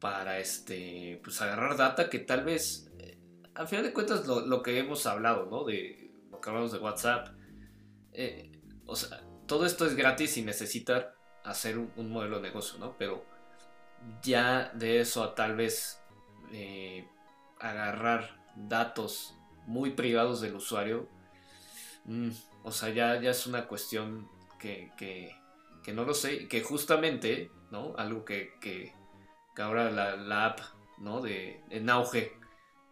para este, pues agarrar data que tal vez, eh, al final de cuentas, lo, que hemos hablado, ¿no? De lo que hablamos de WhatsApp, eh, o sea, todo esto es gratis y necesita hacer un, modelo de negocio, ¿no? Pero ya de eso a tal vez eh, agarrar datos muy privados del usuario, mm, o sea, ya, ya es una cuestión que, que, no lo sé, que justamente, ¿no? Algo que, que, ahora la, app, ¿no? De, en auge,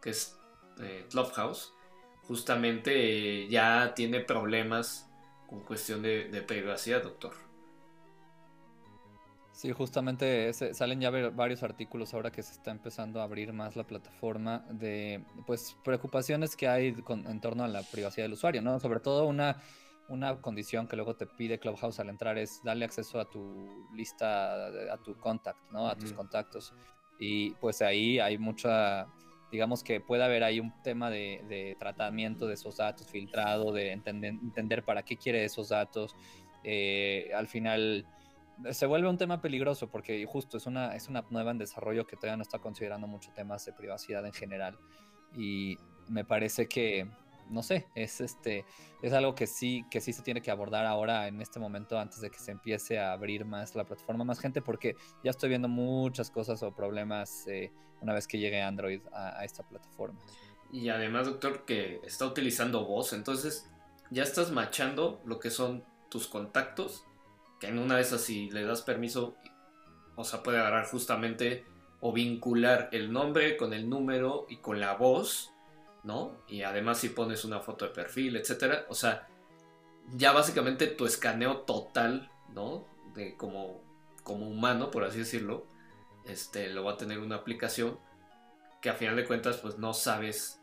que es eh, Clubhouse, justamente eh, ya tiene problemas con cuestión de privacidad, doctor. Sí, justamente salen ya varios artículos ahora que se está empezando a abrir más la plataforma de pues preocupaciones que hay en torno a la privacidad del usuario, ¿no? Sobre todo una, una condición que luego te pide Clubhouse al entrar es darle acceso a tu lista, a tu contact, ¿no? A tus contactos. Y pues ahí hay mucha, digamos que puede haber ahí un tema de, tratamiento de esos datos, filtrado, de entender, entender para qué quiere esos datos. Eh, al final se vuelve un tema peligroso porque justo es una, es una nueva en desarrollo que todavía no está considerando muchos temas de privacidad en general. Y me parece que, no sé, es, este, es algo que sí, que sí se tiene que abordar ahora en este momento antes de que se empiece a abrir más la plataforma, más gente, porque ya estoy viendo muchas cosas o problemas eh, una vez que llegue Android a, a esta plataforma. Y además, doctor, que está utilizando voz, entonces ya estás machando lo que son tus contactos que en una de esas si le das permiso, o sea, puede agarrar justamente o vincular el nombre con el número y con la voz, ¿no? Y además si pones una foto de perfil, etcétera, o sea, ya básicamente tu escaneo total, ¿no? De como, como humano, por así decirlo, este, lo va a tener una aplicación que a final de cuentas pues no sabes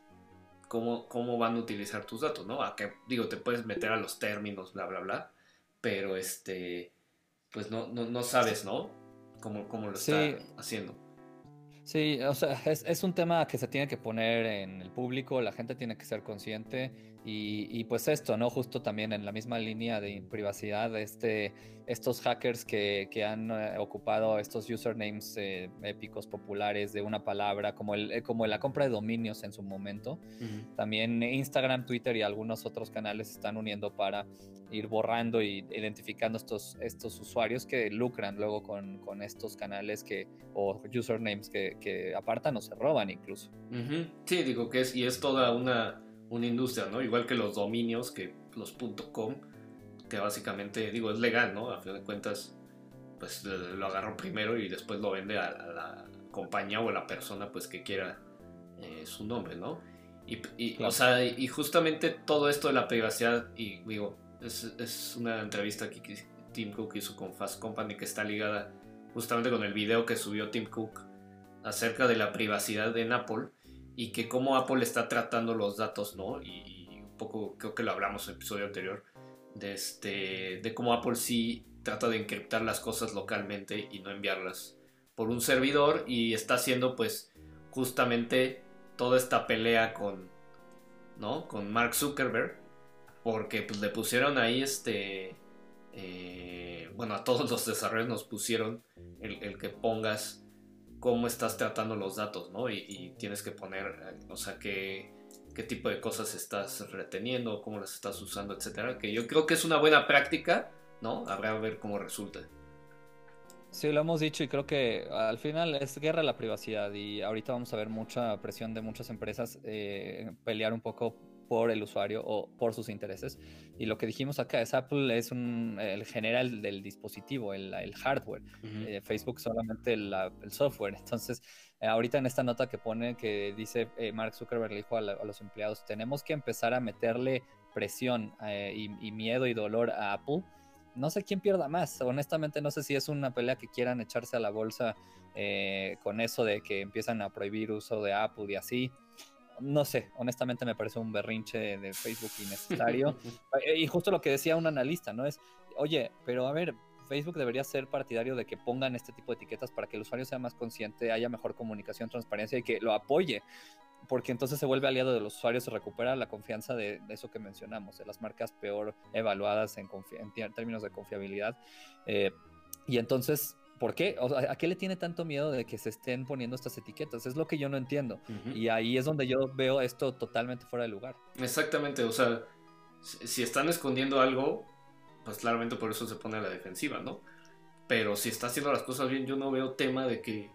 cómo, cómo van a utilizar tus datos, ¿no? A que, digo, te puedes meter a los términos, bla, bla, bla, pero este, pues no, no, no sabes, ¿no? Cómo, cómo lo está haciendo. Sí, o sea, es, es, un tema que se tiene que poner en el público, la gente tiene que ser consciente y, pues esto, ¿no? Justo también en la misma línea de privacidad, este, estos hackers que, que han eh, ocupado estos usernames eh, épicos populares de una palabra, como, el, eh, como la compra de dominios en su momento. También Instagram, Twitter y algunos otros canales se están uniendo para ir borrando y identificando estos, estos usuarios que lucran luego con, con estos canales que, o usernames que, que apartan o se roban incluso. Sí, digo que es, y es toda una una industria, ¿no? Igual que los dominios, que los .com, que básicamente, digo, es legal, ¿no? A fin de cuentas, pues lo agarró primero y después lo vende a, la compañía o a la persona, pues que quiera eh, su nombre, ¿no? Y, o sea, y justamente todo esto de la privacidad, y digo, es, es una entrevista que Tim Cook hizo con Fast Company que está ligada justamente con el video que subió Tim Cook acerca de la privacidad en Apple y que cómo Apple está tratando los datos, ¿no? Y, un poco creo que lo hablamos en el episodio anterior, de, este, de cómo Apple sí trata de encriptar las cosas localmente y no enviarlas por un servidor y está haciendo pues justamente toda esta pelea con, ¿no? Con Mark Zuckerberg porque pues le pusieron ahí este, eh, bueno, a todos los desarrollos nos pusieron el, el que pongas cómo estás tratando los datos, ¿no? Y, tienes que poner, o sea, qué, qué tipo de cosas estás reteniendo, cómo las estás usando, etcétera. Que yo creo que es una buena práctica, ¿no? Habrá que ver cómo resulta. Sí, lo hemos dicho y creo que al final es guerra a la privacidad y ahorita vamos a ver mucha presión de muchas empresas eh, pelear un poco por el usuario o por sus intereses. Y lo que dijimos acá es Apple es un, el general del dispositivo, el, el hardware. Eh, Facebook solamente el, software. Entonces, eh, ahorita en esta nota que pone que dice eh, Mark Zuckerberg le dijo a, los empleados, tenemos que empezar a meterle presión y, y miedo y dolor a Apple no sé quién pierda más. Honestamente, no sé si es una pelea que quieran echarse a la bolsa con eso de que empiezan a prohibir uso de Apple y así no sé, honestamente me parece un berrinche de Facebook innecesario. y justo lo que decía un analista, ¿no? Es, oye, pero a ver, Facebook debería ser partidario de que pongan este tipo de etiquetas para que el usuario sea más consciente, haya mejor comunicación, transparencia y que lo apoye, porque entonces se vuelve aliado de los usuarios, se recupera la confianza de, eso que mencionamos, de las marcas peor evaluadas en, términos de confiabilidad. Eh, y entonces ¿Por qué? ¿A qué le tiene tanto miedo de que se estén poniendo estas etiquetas? Es lo que yo no entiendo. Y ahí es donde yo veo esto totalmente fuera de lugar. Exactamente, o sea, si están escondiendo algo, pues claramente por eso se pone a la defensiva, ¿no? Pero si está haciendo las cosas bien, yo no veo tema de que,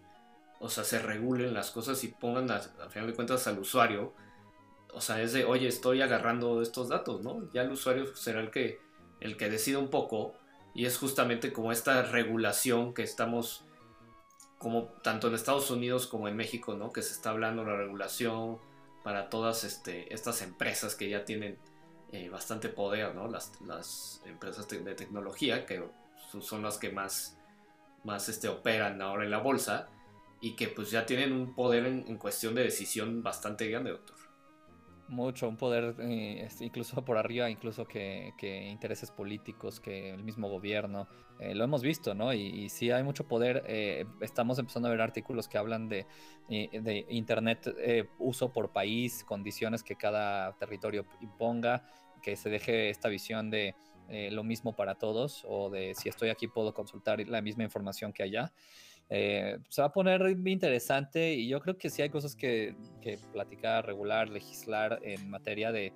o sea, se regulen las cosas y pongan, al final de cuentas, al usuario. O sea, es de, oye, estoy agarrando estos datos, ¿no? Ya el usuario será el que, el que decida un poco y es justamente como esta regulación que estamos, como tanto en Estados Unidos como en México, ¿no? Que se está hablando la regulación para todas este, estas empresas que ya tienen eh, bastante poder, ¿no? Las, las empresas de tecnología, que son las que más, más este, operan ahora en la bolsa y que pues ya tienen un poder en, en cuestión de decisión bastante grande, doctor mucho, un poder eh, incluso por arriba, incluso que, intereses políticos, que el mismo gobierno. Eh, lo hemos visto, ¿no? Y, si hay mucho poder. Eh, estamos empezando a ver artículos que hablan de, de Internet, uso por país, condiciones que cada territorio imponga, que se deje esta visión de lo mismo para todos o de si estoy aquí puedo consultar la misma información que allá. Eh, se va a poner interesante y yo creo que sí hay cosas que, platicar, regular, legislar en materia de,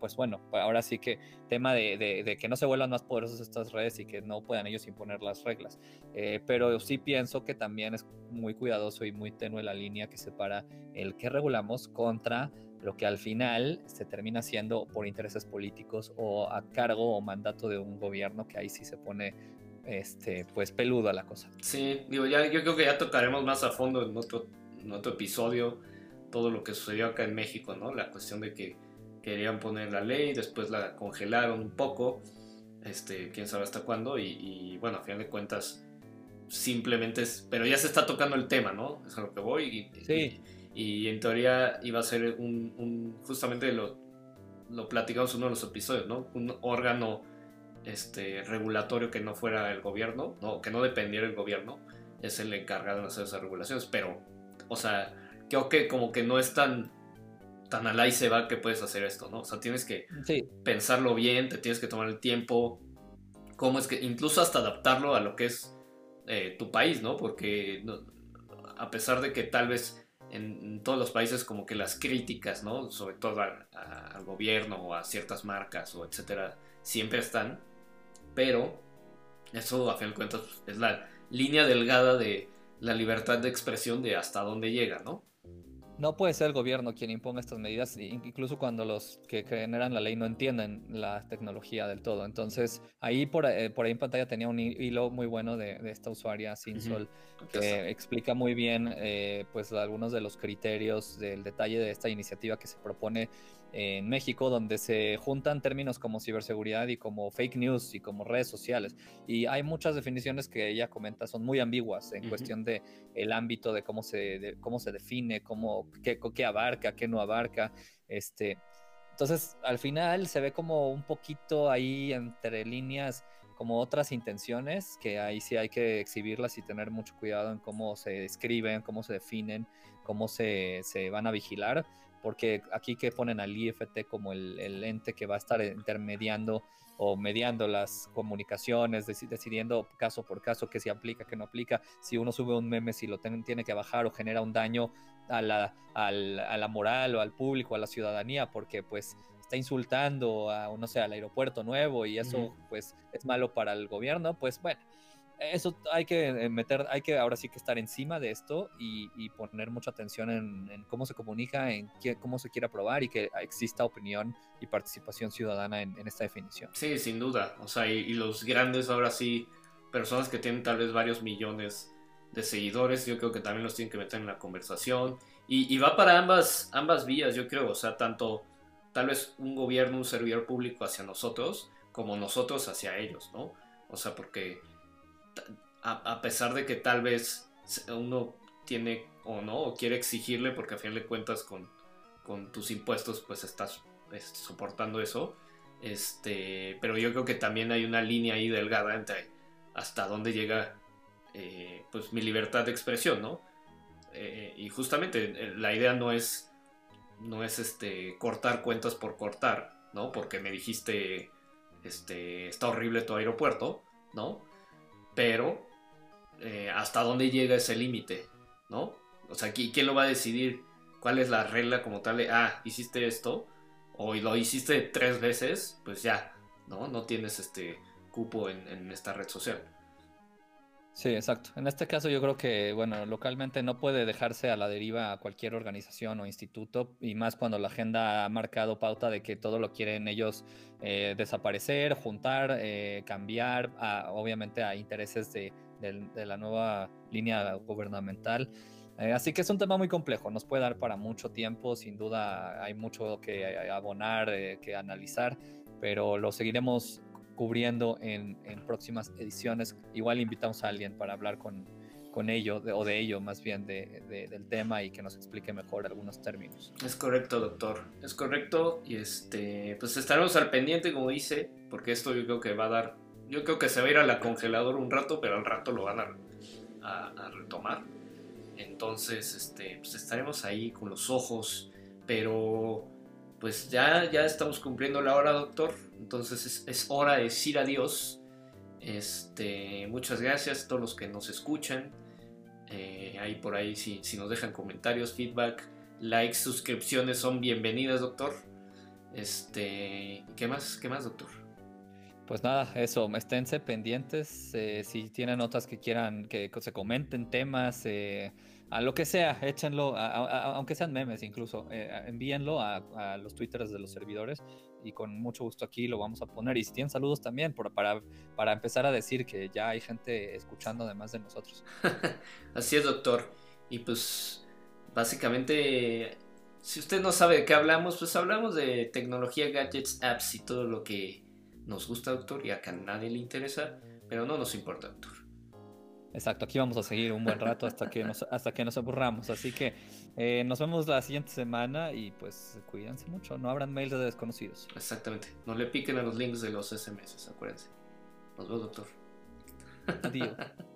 pues bueno, ahora sí que tema de, que no se vuelvan más poderosas estas redes y que no puedan ellos imponer las reglas. Eh, pero sí pienso que también es muy cuidadoso y muy tenue la línea que separa el que regulamos contra lo que al final se termina siendo por intereses políticos o a cargo o mandato de un gobierno que ahí sí se pone este, pues peluda la cosa. Sí, digo, ya, yo creo que ya tocaremos más a fondo en otro, en otro episodio todo lo que sucedió acá en México, ¿no? La cuestión de que querían poner la ley, después la congelaron un poco, este, quién sabe hasta cuándo, y, bueno, a fin de cuentas, simplemente es, pero ya se está tocando el tema, ¿no? Es a lo que voy, y, sí. y en teoría iba a ser un, justamente lo, lo platicamos en uno de los episodios, ¿no? Un órgano este, regulatorio que no fuera el gobierno, no, que no dependiera del gobierno, es el encargado de hacer esas regulaciones, pero, o sea, creo que como que no es tan tan al y se va que puedes hacer esto, ¿no? O sea, tienes que pensarlo bien, te tienes que tomar el tiempo, cómo es que, incluso hasta adaptarlo a lo que es eh, tu país, ¿no? Porque a pesar de que tal vez en, todos los países como que las críticas, ¿no? Sobre todo al, gobierno o a ciertas marcas o etcétera, siempre están, pero eso a fin de cuentas es la línea delgada de la libertad de expresión de hasta dónde llega, ¿no? No puede ser el gobierno quien imponga estas medidas, incluso cuando los que generan la ley no entienden la tecnología del todo. Entonces, ahí por, eh, por ahí en pantalla tenía un hilo muy bueno de, esta usuaria, Sinsol, que explica muy bien eh, pues algunos de los criterios del detalle de esta iniciativa que se propone en México, donde se juntan términos como ciberseguridad y como fake news y como redes sociales. Y hay muchas definiciones que ella comenta son muy ambiguas en cuestión de el ámbito de cómo se, cómo se define, cómo, qué, qué, abarca, qué no abarca. Este, entonces, al final se ve como un poquito ahí entre líneas como otras intenciones, que ahí sí hay que exhibirlas y tener mucho cuidado en cómo se escriben, cómo se definen, cómo se, se van a vigilar porque aquí que ponen al IFT como el, ente que va a estar intermediando o mediando las comunicaciones, decidiendo caso por caso qué se aplica, qué no aplica, si uno sube un meme, si lo tiene que bajar o genera un daño a la, a la moral o al público, a la ciudadanía, porque pues está insultando a, no sé, al aeropuerto nuevo y eso pues es malo para el gobierno, pues bueno, eso hay que eh, meter, hay que ahora sí que estar encima de esto y, poner mucha atención en, cómo se comunica, en cómo se quiere aprobar y que exista opinión y participación ciudadana en, esta definición. Sí, sin duda. O sea, y, los grandes ahora sí, personas que tienen tal vez varios millones de seguidores, yo creo que también los tienen que meter en la conversación. Y, va para ambas, ambas vías, yo creo. O sea, tanto tal vez un gobierno, un servidor público hacia nosotros, como nosotros hacia ellos, ¿no? O sea, porque a, pesar de que tal vez uno tiene o no, o quiere exigirle, porque a fin de cuentas con, con tus impuestos pues estás soportando eso. Este, pero yo creo que también hay una línea ahí delgada entre hasta dónde llega eh, pues mi libertad de expresión, ¿no? Eh, y justamente eh, la idea no es no es este cortar cuentas por cortar, ¿no? Porque me dijiste este está horrible tu aeropuerto, ¿no? Pero eh, hasta dónde llega ese límite, ¿no? O sea, ¿quién lo va a decidir? ¿Cuál es la regla como tal de, ah, hiciste esto, o lo hiciste tres veces, pues ya, ¿no? No tienes este cupo en, esta red social. Sí, exacto. En este caso yo creo que, bueno, localmente no puede dejarse a la deriva a cualquier organización o instituto, y más cuando la agenda ha marcado pauta de que todo lo quieren ellos eh, desaparecer, juntar, eh, cambiar, obviamente a intereses de, la nueva línea gubernamental. Eh, así que es un tema muy complejo, nos puede dar para mucho tiempo, sin duda hay mucho que abonar, que analizar, pero lo seguiremos cubriendo en, próximas ediciones. Igual invitamos a alguien para hablar con, con ello, o de ello más bien, de, del tema y que nos explique mejor algunos términos. Es correcto, doctor. Es correcto. Y este, pues estaremos al pendiente, como dice, porque esto yo creo que va a dar. Yo creo que se va a ir a la congeladora un rato, pero al rato lo van a, a, retomar. Entonces, este, pues estaremos ahí con los ojos, pero pues ya, ya estamos cumpliendo la hora, doctor. Entonces es, hora de decir adiós. Este, muchas gracias a todos los que nos escuchan. Eh, ahí por ahí, si, si, nos dejan comentarios, feedback, likes, suscripciones son bienvenidas, doctor. Este, ¿qué más, qué más, doctor? Pues nada, eso, esténse pendientes. Eh, si tienen notas que quieran que se comenten temas, eh, a lo que sea, échenlo, aunque sean memes incluso, envíenlo a, los twitters de los servidores y con mucho gusto aquí lo vamos a poner. Y si tienen saludos también, para, para empezar a decir que ya hay gente escuchando además de nosotros. Así es, doctor. Y pues básicamente, si usted no sabe de qué hablamos, pues hablamos de tecnología, gadgets, apps y todo lo que nos gusta, doctor, y acá a nadie le interesa, pero no nos importa, doctor. Exacto, aquí vamos a seguir un buen rato hasta que nos, hasta que nos aburramos. Así que Eh, nos vemos la siguiente semana y pues cuídense mucho. No abran mails de desconocidos. Exactamente. No le piquen a los links de los SMS, acuérdense. Nos vemos, doctor. Adiós.